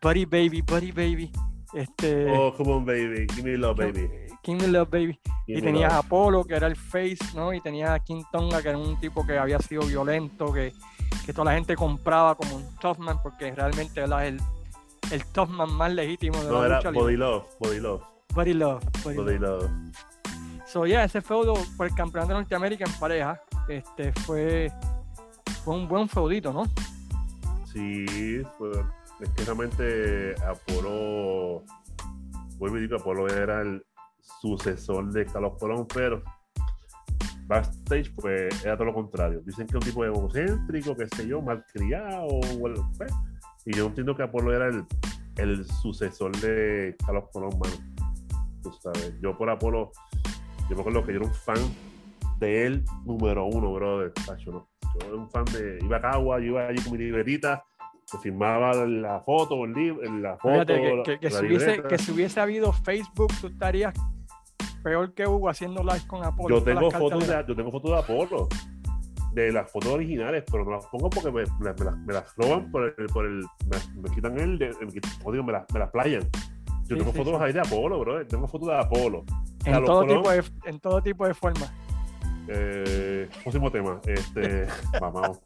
Buddy Baby, Buddy Baby. Este, oh, come on, baby. Give me love, baby. Give me love, baby. y tenías a Apolo, que era el face, ¿no? Y tenías a King Tonga, que era un tipo que había sido violento, que, que toda la gente compraba como un toughman, porque realmente era el, el toughman más legítimo de no, la era Body Love, Body Love. Body Love. Body, love. So, yeah, ese feudo por el campeonato de Norteamérica en pareja, este, fue, fue un buen feudito, ¿no? Sí, fue es que realmente Apolo, vuelvo y digo, Apolo era el sucesor de Carlos Colón, pero backstage pues era todo lo contrario. Dicen que es un tipo egocéntrico, qué sé yo, malcriado, pues, y yo entiendo que Apolo era el, el sucesor de Carlos Colón, mano. Tú sabes, yo por Apolo, yo me acuerdo que yo era un fan de él número uno, brother. Yo era un fan de, iba a Cagua, yo iba allí con mi libretita se firmaba la foto, el libro, la foto. que, que, si hubiese, que, si hubiese, habido Facebook, tú estarías peor que Hugo haciendo live con Apolo. Yo tengo fotos de, yo tengo fotos de Apolo, de las fotos originales, pero no las pongo porque me, me, me, las, roban por el, por el me, quitan el, me, digo, me, las, me las playan. Yo tengo fotos ahí de Apolo, bro. Tengo fotos de Apolo. En, todo, tipo de, en todo tipo de forma. Eh, próximo tema. Este, vamos.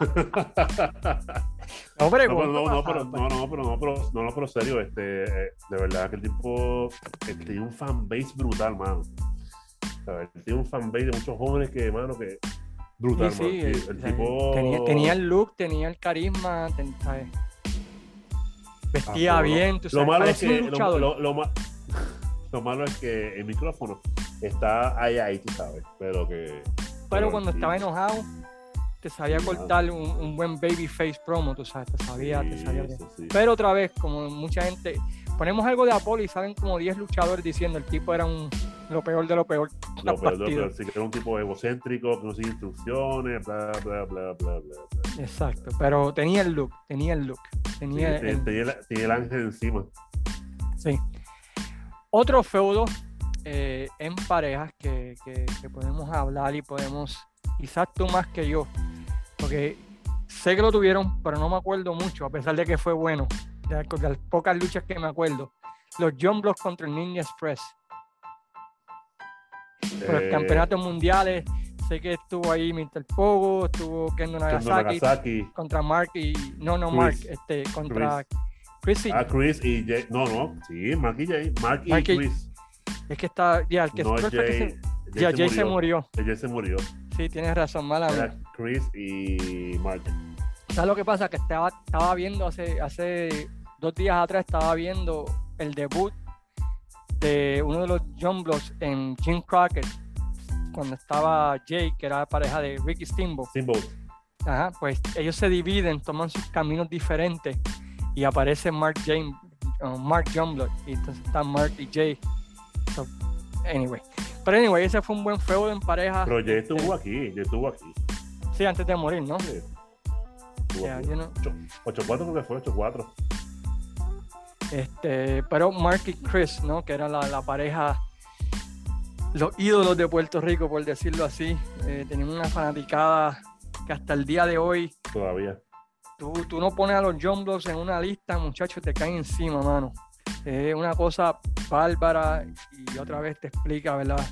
No, pero, no, no, pero, no, no, pero, no, pero, no, no, pero serio, este, eh, de verdad que el tipo tiene un fanbase brutal, mano. Tiene un fanbase de muchos jóvenes que, mano, que brutal, sí, sí, el, el, tipo... Tenía, tenía, el look, tenía el carisma, ¿sabes? Vestía ah, bien, tú sabes, lo malo es que, lo, lo, lo, lo, malo es que el micrófono está ahí, ahí, tú sabes, pero que... Pero, pero cuando estaba enojado te sabía cortar un, un, buen baby face promo, tú sabes, te sabía, te sabía bien. Pero otra vez, como mucha gente, ponemos algo de Apolo y salen como 10 luchadores diciendo el tipo era un lo peor de lo peor. Lo peor lo peor, sí, que era un tipo egocéntrico, que no sigue instrucciones, bla, bla, bla, bla, bla. Exacto, pero tenía el look, tenía el look. Tenía, el, tenía, el, ángel encima. Sí. Otro feudo eh, en parejas que, que, que podemos hablar y podemos, quizás tú más que yo, porque sé que lo tuvieron, pero no me acuerdo mucho, a pesar de que fue bueno, de, las pocas luchas que me acuerdo. Los John Blocks contra el Ninja Express. Por los eh, campeonatos mundiales, sé que estuvo ahí Mr. Pogo, estuvo Kendo Nagasaki, contra Mark y. No, no, Mark, este, contra Chris. y, ah, Chris y Jay. No, no, sí, Mark y Jay. Mark y Chris. Es que está. Ya, el que, no, Jay, ya, Jay se murió. Jay se murió. Sí, tienes razón, mala. Chris y Mark. ¿Sabes lo que pasa? Que estaba, estaba viendo hace, hace dos días atrás, estaba viendo el debut de uno de los John Blocks en Jim Crockett, cuando estaba Jake, que era pareja de Ricky Steamboat. Steamboat. Ajá, pues ellos se dividen, toman sus caminos diferentes y aparece Mark James, uh, Mark John Block, y entonces están Mark y Jay. anyway, pero anyway, ese fue un buen feudo en pareja. Pero Jay estuvo aquí, Jay estuvo aquí. Sí, antes de morir, ¿no? Sí. 8-4 creo que fue, 8-4. Este, pero Mark y Chris, ¿no? Que era la, pareja, los ídolos de Puerto Rico, por decirlo así. Eh, tenían una fanaticada que hasta el día de hoy. Todavía. Tú, tú no pones a los Blocks en una lista, muchachos, te caen encima, mano. Es una cosa bárbara y otra vez te explica, ¿verdad?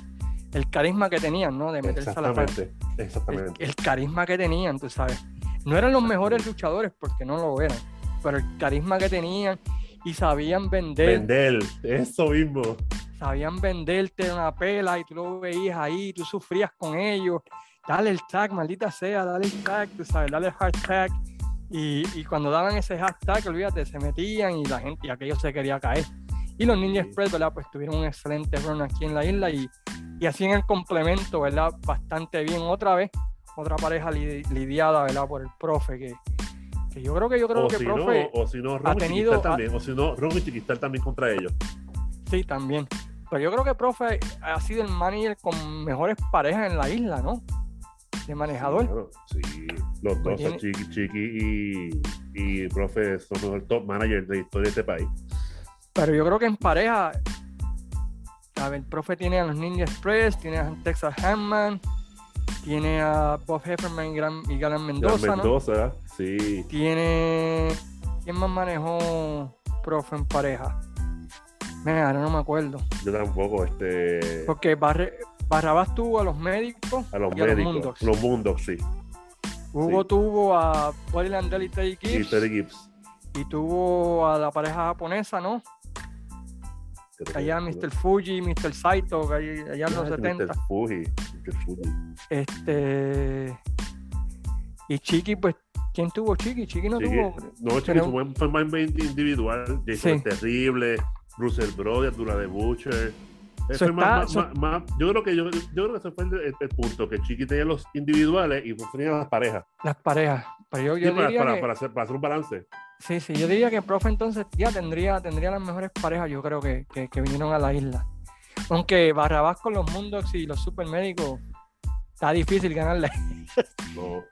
El carisma que tenían, ¿no? De meterse a la Exactamente. El, carisma que tenían, tú sabes. No eran los mejores luchadores porque no lo eran, pero el carisma que tenían y sabían vender. Vender, eso mismo. Sabían venderte una pela y tú lo veías ahí, tú sufrías con ellos. Dale el tag, maldita sea, dale el tag, tú sabes, dale el hashtag. Y, y cuando daban ese hashtag, olvídate, se metían y la gente, y aquello se quería caer. Y los Ninja Express, ¿verdad? Pues tuvieron un excelente run aquí en la isla y, y así en el complemento, ¿verdad? Bastante bien otra vez, otra pareja lidiada, ¿verdad? Por el profe, que, que yo creo que yo creo que si profe no, o si no, ha tenido también, o si no, Ron y Chiquistal también contra ellos. Sí, también. Pero yo creo que profe ha sido el manager con mejores parejas en la isla, ¿no? De manejador. Sí, los pues dos, Chiqui, Chiqui y, y profe son los top managers de historia de este país. Pero yo creo que en pareja, a ver, el profe tiene a los Ninja Express, tiene a Texas Handman, Tiene a Bob Hefferman y, Gran, y Galan Mendoza. Mendoza, sí. Tiene. ¿Quién más manejó profe en pareja? Mira, ahora no me acuerdo. Yo tampoco, este. Porque Barrabás tuvo a los médicos. A los médicos. los mundos. Los mundos, sí. Hugo tuvo a Buddy Landell y Teddy Gibbs. Y Teddy Gibbs. Y tuvo a la pareja japonesa, ¿no? allá Mr. Fuji, Mr. Saito, allá en los 70. Mr. Fuji, Mr. Fuji. Este. Y Chiqui, pues, ¿quién tuvo Chiqui? Chiqui no tuvo. No, Chiqui fue, más individual. Jason sí. Terrible, Russell Brother, Dura de Butcher. Eso más, más, yo creo que yo, yo creo que ese fue el, punto, que Chiqui tenía los individuales y tenía las parejas. Las parejas. Pero yo, yo para, diría para, que... para, hacer, para hacer un balance. Sí, sí, yo diría que el profe entonces ya tendría, tendría las mejores parejas, yo creo que, que, vinieron a la isla. Aunque Barrabás con los Mundos y los supermédicos está difícil ganarle. No,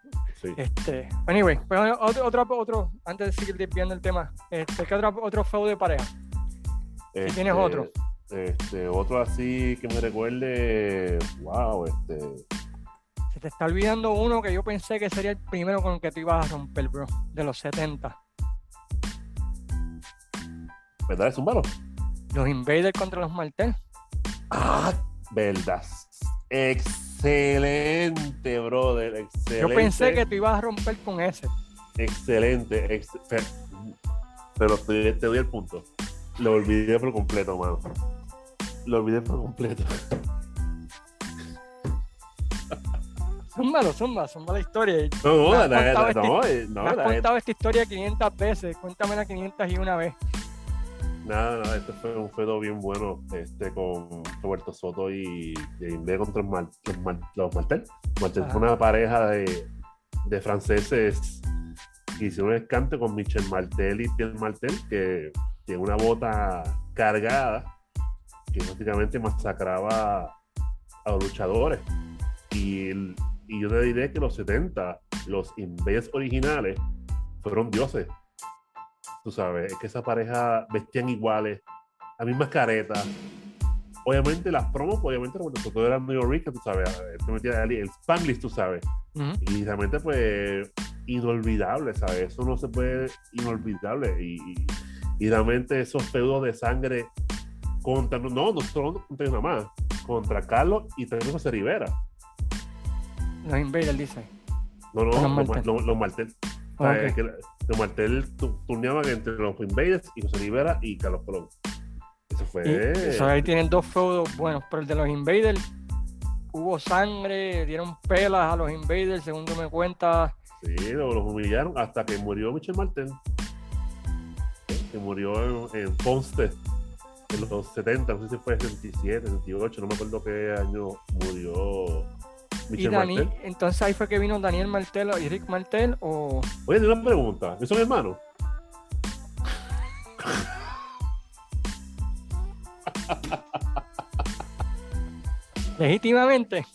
sí. Este, anyway, pues, otro, otro, antes de seguir desviando el tema, este, ¿qué otro, otro feudo de pareja? Si tienes este, otro. Este, otro así que me recuerde, wow, este. Se te está olvidando uno que yo pensé que sería el primero con el que tú ibas a romper, bro, de los 70. ¿Verdad? Es un malo. Los Invaders contra los Martel. Ah, verdad. Excelente, brother. Excelente. Yo pensé que tú ibas a romper con ese. Excelente. pero te, doy el punto. Lo olvidé por completo, mano. Lo olvidé por completo. Zumba, zumba, zumba la historia. No, no, no, no, no, has contado esta historia 500 veces. Cuéntamela 500 y una vez. Nada, nada, este fue un feudo bien bueno este, con Roberto Soto y Jaime contra los, Martel. Martel fue una pareja de, de franceses que hicieron un escante con Michel Martel y Pierre Martel, que tiene una bota cargada que prácticamente masacraba a los luchadores. Y, y yo te diré que los 70, los Inves originales, fueron dioses tú sabes, es que esa pareja vestían iguales, las mismas caretas. Obviamente las promos, obviamente nosotros eran New York, tú sabes, el Spanglish, tú sabes. Y realmente pues inolvidable, ¿sabes? Eso no se puede inolvidable. Y, y, realmente esos feudos de sangre contra, no, no solo contra nada más, contra Carlos y también José Rivera. Los Invaders, dice. No, no, los, los, Martel. Los Martel turneaban entre los Invaders y José Rivera y Carlos Colón. Eso fue. ahí tienen dos feudos buenos, pero el de los Invaders hubo sangre, dieron pelas a los Invaders, según me cuenta. Sí, los, humillaron hasta que murió Michel Martel, que murió en, en Ponce en los 70, no sé si fue 67, 68, no me acuerdo qué año murió y Dani, entonces ahí fue que vino Daniel Martel y Rick Martel o. Oye, una pregunta, ¿son hermanos? Legítimamente.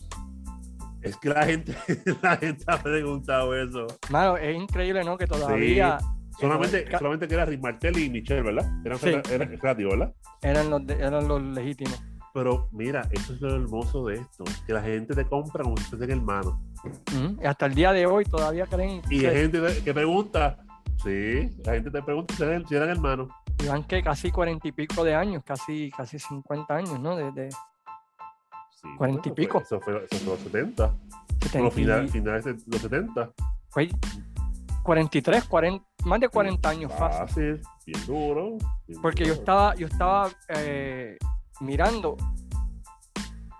Es que la gente, la gente ha preguntado eso. Mano, es increíble, ¿no? Que todavía. Solamente, solamente que era Rick y Michelle, ¿verdad? Eran, sí. ¿verdad? Eran los, eran los legítimos. Pero mira, eso es lo hermoso de esto, que la gente te compra como si fuesen hermanos. Y hasta el día de hoy todavía creen. Y hay gente que pregunta, sí, la gente te pregunta si eran, hermanos. Y van que casi cuarenta y pico de años, casi, casi 50 años, ¿no? De, sí, cuarenta y pico. Eso fue, eso fue los 70. 70 final, finales de los 70. Fue 43, 40, más de 40 años fácil. Fácil, bien duro. Porque yo estaba, yo estaba eh, mirando,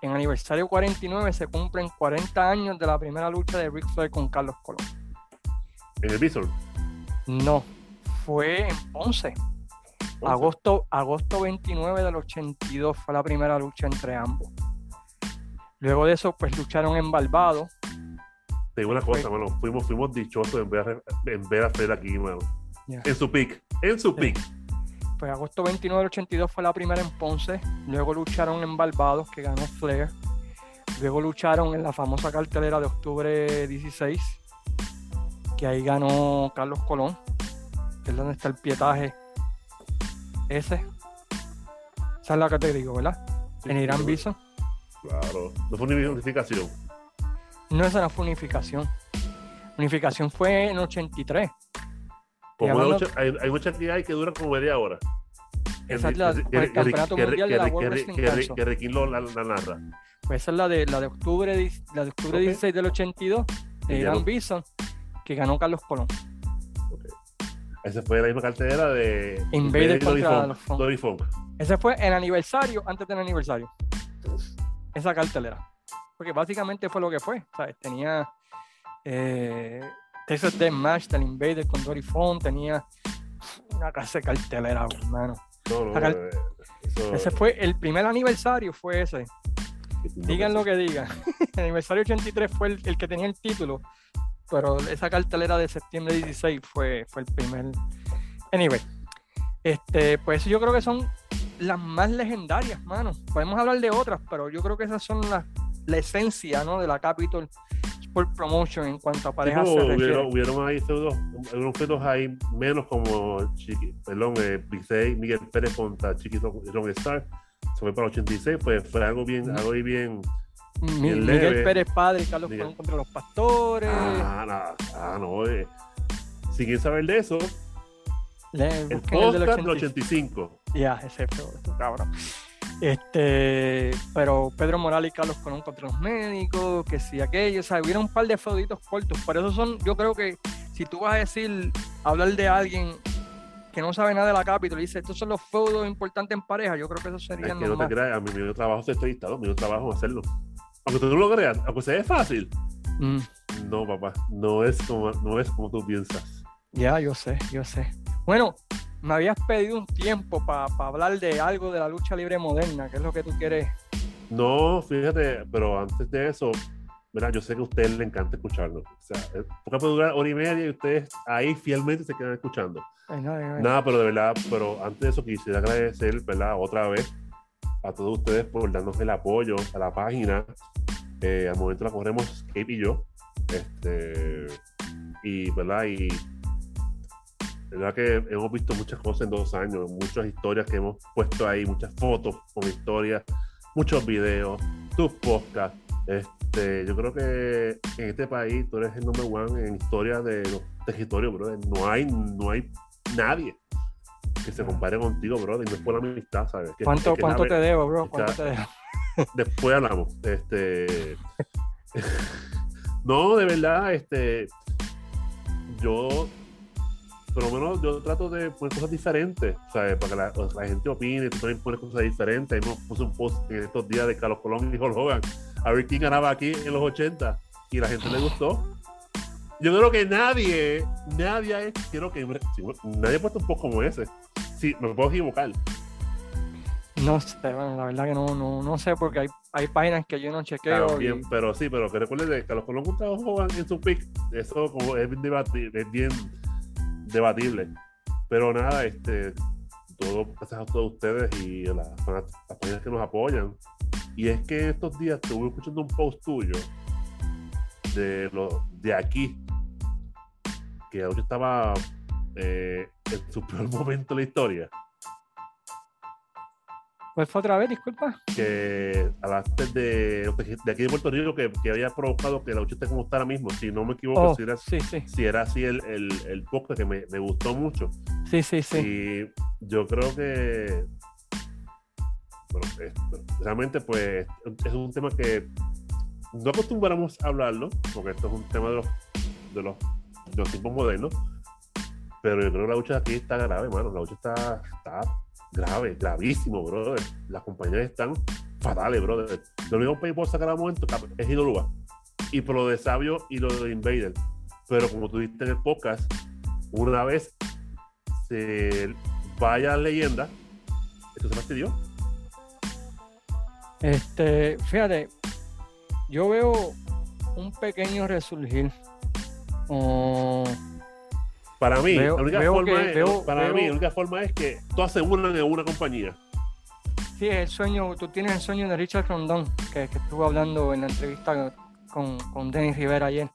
en aniversario 49 se cumplen 40 años de la primera lucha de Rick Flair con Carlos Colón. ¿En el Visor? No, fue en Ponce. Agosto, agosto 29 del 82 fue la primera lucha entre ambos. Luego de eso, pues lucharon en Barbados. Te digo una cosa, mano, fuimos, fuimos dichosos en ver, en ver a Flair aquí, mano. En su pick, en su pick pues agosto 29 del 82 fue la primera en Ponce, luego lucharon en Barbados, que ganó Flair, luego lucharon en la famosa cartelera de octubre 16, que ahí ganó Carlos Colón, que es donde está el pietaje ese. Esa es la que te digo, ¿verdad? en Irán Viso. Claro, no fue una identificación. No, esa no fue unificación. Unificación fue en 83. Como hay, hay mucha actividad que dura como media hora. Esa es la, el campeonato mundial de la World Wrestling. Que Ricky la, narra. Pues esa es la de, la de octubre, la de octubre okay. 16 del 82, de Irán Bison, que ganó Carlos Colón. Okay. Esa fue la misma cartelera de Invader contra Dory Funk. Ese fue el aniversario, antes del aniversario. Esa cartelera. Porque básicamente fue lo que fue. ¿sabes? Tenía eh, Texas Match del Invader con Dory Funk, tenía una casa de cartelera, hermano. Eh, ese fue el primer aniversario, fue ese. Digan lo que digan. el aniversario 83 fue el, que tenía el título, pero esa cartelera de septiembre 16 fue, fue el primer. Anyway, este, pues yo creo que son las más legendarias, mano. Podemos hablar de otras, pero yo creo que esas son las, la esencia ¿no? de la Capitol por promotion en cuanto a parejas. Sí, hubieron, hubieron, ahí pseudos, unos fetos ahí menos como Chiqui, perdón, eh, Miguel Pérez contra Chiqui Ron Star. Se fue para 86, pues fue algo bien, algo bien. bien Miguel leve. Pérez padre y Carlos Miguel. contra los pastores. Ah, no, ah, no eh. Si quieren saber de eso, Le, el podcast del 85. Ya, ese fue cabrón. Este, pero Pedro Morales y Carlos Colón contra los médicos, que si aquello, o sea, hubiera un par de feuditos cortos. Por eso son, yo creo que si tú vas a decir, hablar de alguien que no sabe nada de la Capitol y dice, estos son los feudos importantes en pareja, yo creo que eso sería es que no te creas, a mí mi trabajo es entrevistado, mi trabajo es hacerlo. Aunque tú no lo creas, aunque sea fácil. Mm. No, papá, no es como, no es como tú piensas. Ya, yo sé, yo sé. Bueno, me habías pedido un tiempo para hablar de algo de la lucha libre moderna, ¿qué es lo que tú quieres? No, fíjate, pero antes de eso, mira, yo sé que a ustedes les encanta escucharnos. O sea, porque puede durar hora y media y ustedes ahí fielmente se quedan escuchando. Ay, no, ay, Nada, pero de verdad, pero antes de eso quisiera agradecer, ¿verdad? Otra vez a todos ustedes por darnos el apoyo a la página. Eh, al momento la corremos Kate y yo. Este, y, ¿verdad? Y verdad que hemos visto muchas cosas en dos años, muchas historias que hemos puesto ahí, muchas fotos con historias, muchos videos, tus podcasts. Este, yo creo que en este país tú eres el number one en historia de los territorios, brother. No hay, no hay nadie que se compare contigo, brother. Y no es por la amistad, ¿sabes? Que, ¿Cuánto, que ¿cuánto nave- te debo, bro? ¿Cuánto está- te debo? Después hablamos. Este. no, de verdad, este. Yo. Por lo menos yo trato de poner cosas diferentes, ¿sabes? Para que la, la gente opine, tú también pones cosas diferentes. Ahí puse un post en estos días de Carlos Colón y Hulk Hogan. A ver quién ganaba aquí en los 80. Y la gente le gustó. Yo creo que nadie, nadie, quiero que, sí, nadie ha puesto un post como ese. Sí, me puedo equivocar. No sé, bueno, la verdad que no, no, no sé porque hay, hay páginas que yo no chequeo. También, y- pero sí, pero que recuerden de Carlos Colón contra Hogan en su pick, eso como es bien, es bien debatible. Pero nada, este, todo gracias a todos ustedes y a las, las que nos apoyan. Y es que estos días estuve escuchando un post tuyo de lo de aquí, que ahora estaba eh, en su peor momento de la historia. ¿Cuál fue otra vez? Disculpa. que hablaste de, de aquí de Puerto Rico que, que había provocado que la lucha esté como está ahora mismo. Si no me equivoco, Oh, si, era, sí, sí, si era así el, el, el podcast que me, me gustó mucho. sí, sí, sí. Y yo creo que bueno, realmente pues es un tema que no acostumbramos a hablarlo, porque esto es un tema de los, de los, de los tiempos modernos. Pero yo creo que la lucha aquí está grave, mano. La lucha está, está grave, gravísimo, brother. Las compañías están fatales, brother. Lo único que puedo sacar al momento es Idolúa. Y por lo de Sabio y lo de Invader. Pero como tú dijiste en el podcast, una vez se vaya la leyenda, esto se fastidió. Este, fíjate, yo veo un pequeño resurgir. Para mí, Veo- la única forma que- es, veo- para veo- mí, la única forma es que todas se unan en una compañía. sí, el sueño, tú tienes el sueño de Richard Rondón, que, que estuvo hablando en la entrevista con, con Denis Rivera ayer.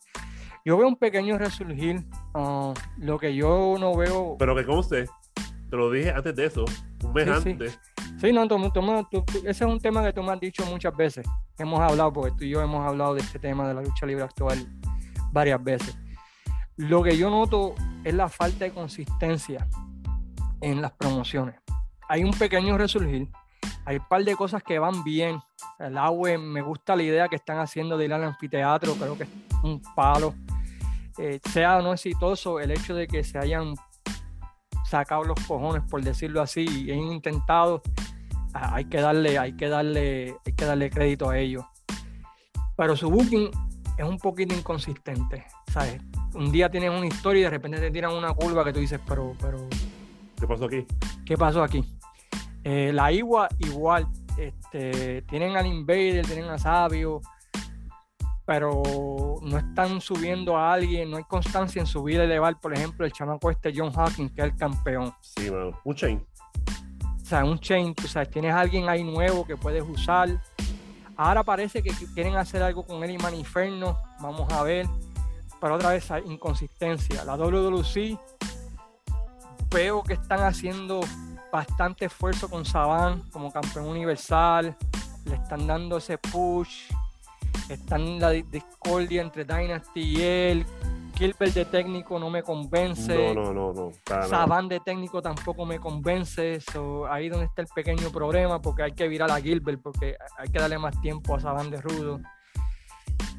Yo veo un pequeño resurgir. ah, lo que yo no veo. Pero que conste, te lo dije antes de eso, un mes Sí, sí. antes, Sí, no, ese es un tema que tú me has dicho muchas veces. Hemos hablado, porque tú y yo hemos hablado de este tema de la lucha libre actual varias veces. Lo que yo noto es la falta de consistencia en las promociones. Hay un pequeño resurgir, hay un par de cosas que van bien. El agua, me gusta la idea que están haciendo de ir al anfiteatro, creo que es un palo. Eh, sea no exitoso, el hecho de que se hayan sacado los cojones, por decirlo así, y han intentado, ah, hay que darle, hay que darle, hay que darle crédito a ellos. Pero su booking es un poquito inconsistente, ¿sabes? Un día tienes una historia y de repente te tiran una curva que tú dices, pero, pero. ¿Qué pasó aquí? ¿Qué pasó aquí? Eh, la Igua igual, este, tienen al Invader, tienen a Sabio, pero no están subiendo a alguien, no hay constancia en subir y elevar, por ejemplo, el chamaco este John Hawkins, que es el campeón. Sí, man. un chain. O sea, un chain, tú sabes, tienes a alguien ahí nuevo que puedes usar. Ahora parece que quieren hacer algo con él y Maniferno, vamos a ver. Pero otra vez hay inconsistencia. La WWC veo que están haciendo bastante esfuerzo con Saban como campeón universal. Le están dando ese push. Están la discordia entre Dynasty y él. Gilbert de técnico no me convence. No, no, no, no. Saban de técnico tampoco me convence. ahí donde está el pequeño problema, porque hay que virar a Gilbert, porque hay que darle más tiempo a Saban de Rudo.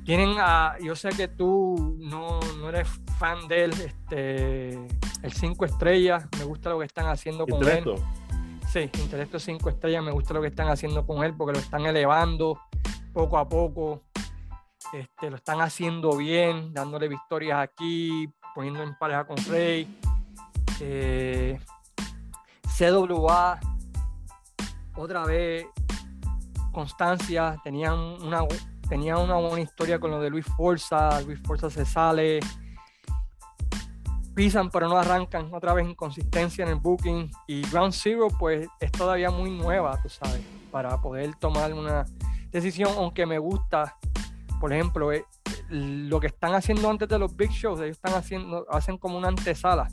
Tienen a, yo sé que tú no, no eres fan de él, este, el 5 estrellas, me gusta lo que están haciendo con él. Sí, Intelecto 5 estrellas, me gusta lo que están haciendo con él porque lo están elevando poco a poco. Este, lo están haciendo bien, dándole victorias aquí, poniendo en pareja con Rey. Eh, CWA, otra vez, constancia, tenían una, tenían una buena historia con lo de Luis Forza, Luis Forza se sale, pisan pero no arrancan, otra vez inconsistencia en el booking y Ground Zero pues es todavía muy nueva, tú sabes, para poder tomar una decisión, aunque me gusta, por ejemplo, eh, lo que están haciendo antes de los big shows, ellos están haciendo, hacen como una antesala,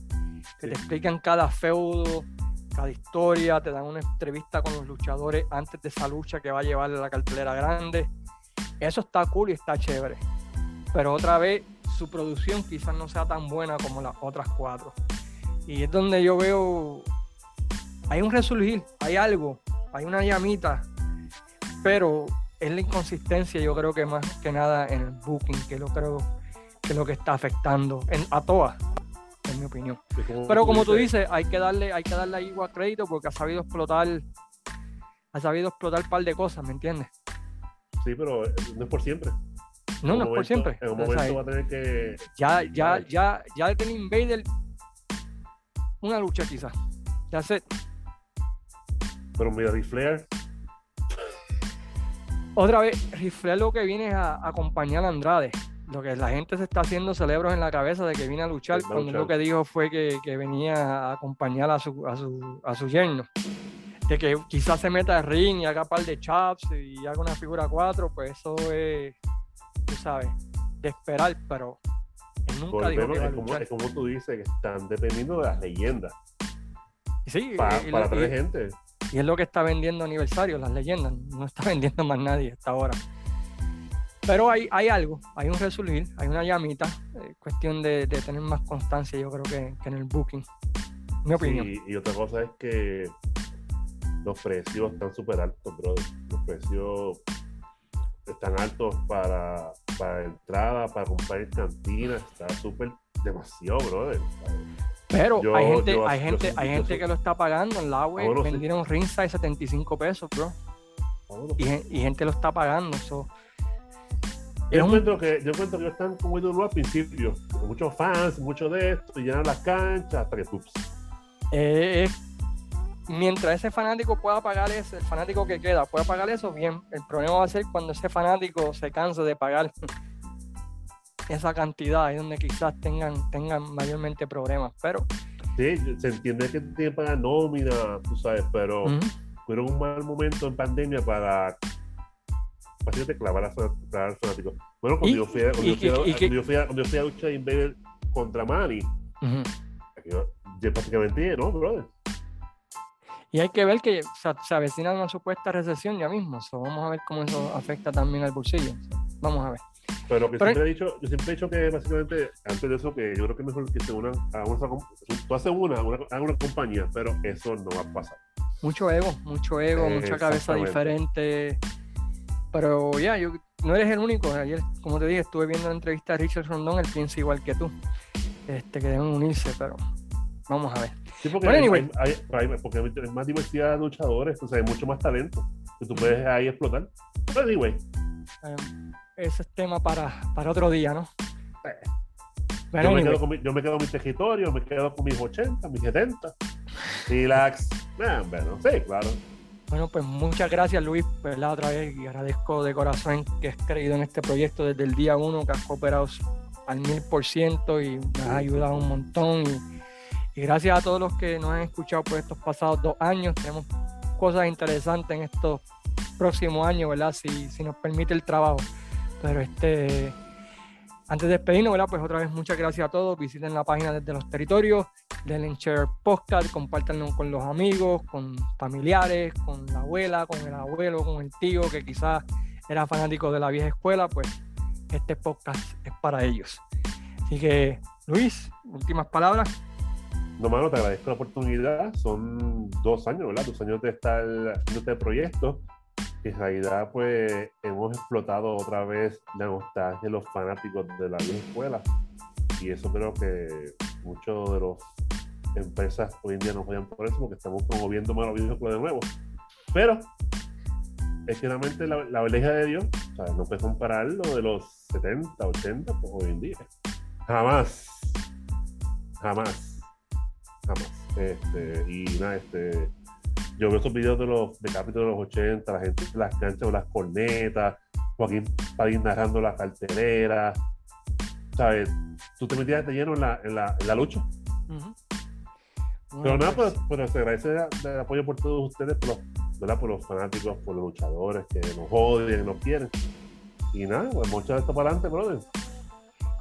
que te explican cada feudo, cada historia, te dan una entrevista con los luchadores antes de esa lucha que va a llevar a la cartelera grande. Eso está cool y está chévere. Pero otra vez su producción quizás no sea tan buena como las otras cuatro. Y es donde yo veo, hay un resurgir, hay algo, hay una llamita, pero es la inconsistencia, yo creo que más que nada en el booking, que lo creo que es lo que está afectando en, a todas, en mi opinión. Pero como tú dices, hay que darle, hay que darle a Igua crédito porque ha sabido explotar, ha sabido explotar un par de cosas, ¿me entiendes? Sí, pero no es por siempre. No, no es por siempre. En un momento va a tener que. Ya, ya, ya, ya el Invader. Una lucha quizás. Ya sé. Pero mira, Riflear. Otra vez, Riflear lo que viene es a, acompañar a Andrade. Lo que la gente se está haciendo celebros en la cabeza de que viene a luchar, cuando lo que dijo fue que, que, venía a acompañar a su, a su, a su yerno de que quizás se meta al ring y haga par de chops y haga una figura 4, pues eso es, tú sabes, de esperar, pero nunca dijo que es, como, es como tú dices, que están dependiendo de las leyendas. Sí, para, para traer gente. Y es lo que está vendiendo aniversario, las leyendas. No está vendiendo más nadie hasta ahora. Pero hay, hay algo, hay un resurgir, hay una llamita, eh, cuestión de, de, tener más constancia, yo creo que, que en el booking. Mi opinión. y otra cosa es que los precios están súper altos, bro. Los precios están altos para, para entrada, para comprar en cantina, está súper demasiado, brother. Pero hay gente, hay gente, hay gente que lo está pagando en la web, vendieron ringside 75 pesos, bro. y, y, gente lo está pagando. So. Yo, encuentro que, yo encuentro que están como duro al principio. Muchos fans, muchos de esto, y llenan las canchas hasta que ups. Eh, es mientras ese fanático pueda pagar eso, el fanático que queda pueda pagar eso, bien. El problema va a ser cuando ese fanático se canse de pagar esa cantidad, ahí donde quizás tengan, tengan mayormente problemas. Pero. Sí, se entiende que tienen que pagar nómina, tú sabes, pero fueron un mal momento en pandemia para para clavar a, clavar fanático. Bueno, cuando, yo fui, a, cuando, yo fui a, cuando yo fui a lucha de Invader contra Manny, uh -huh. yo, prácticamente, ¿no, brother? Y hay que ver que se, avecina una supuesta recesión ya mismo. vamos a ver cómo eso afecta también al bolsillo. vamos a ver. Pero que siempre he dicho, yo siempre he dicho que básicamente, antes de eso, que yo creo que es mejor que se unan a una, tú haces una, una, a una compañía, pero eso no va a pasar. Mucho ego, mucho ego, mucha cabeza diferente. Pero ya, yo no eres el único. Ayer, como te dije, estuve viendo la entrevista de Richard Rondón, él piensa igual que tú. Este, que deben unirse, pero vamos a ver. Sí, porque, hay, porque hay más diversidad de luchadores, o sea, hay mucho más talento que tú puedes ahí explotar. Pero anyway. Um, ese es tema para, para otro día, ¿no? yo, me quedo con mi, yo, me quedo con mi territorio, me quedo con mis 80, mis 70. Relax. bueno, sí, claro. Bueno, pues muchas gracias Luis, ¿verdad? Otra vez y agradezco de corazón que has creído en este proyecto desde el día uno, que has cooperado al mil por ciento y me has ayudado un montón. Y, gracias a todos los que nos han escuchado por estos pasados dos años. Tenemos cosas interesantes en estos próximos años, ¿verdad? Si, si nos permite el trabajo. Pero este, antes de despedirnos, ¿verdad? Pues otra vez muchas gracias a todos. Visiten la página desde los territorios, denle share podcast, compártanlo con los amigos, con familiares, con la abuela, con el abuelo, con el tío que quizás era fanático de la vieja escuela, pues este podcast es para ellos. Así que, Luis, últimas palabras. No, mano, te agradezco la oportunidad. Son dos años, ¿verdad? Dos años de estar haciendo este proyecto en realidad pues hemos explotado otra vez la nostalgia de los fanáticos de la vieja escuela. Y eso creo que muchos de los empresas hoy en día no vayan por eso porque estamos promoviendo más los videojuegos de nuevo. Pero realmente la, la de Dios no puedes compararlo de los 70, 80 pues, hoy en día. Jamás. Jamás jamás este, y nada este yo veo esos videos de los de capítulos de los 80, la gente en las canchas con las cornetas, Joaquín Padín narrando la cartelera, ¿sabes? Tú te metías de lleno en la, en la, en la lucha. Pero nada, pues, pues se agradece el apoyo por todos ustedes, por los, ¿verdad? por los fanáticos, por los luchadores que nos odian, nos quieren. Y nada, pues muchas esto para adelante, brother.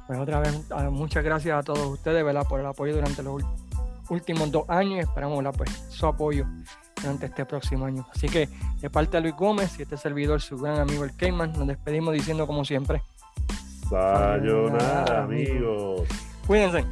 Pues otra vez, ah, muchas gracias a todos ustedes, ¿verdad? Por el apoyo durante los últimos dos años. Esperamos, Pues su apoyo durante este próximo año. Así que de parte de Luis Gómez y este servidor, su gran amigo el Cayman, nos despedimos diciendo como siempre. Sayonara, amigos. Cuídense.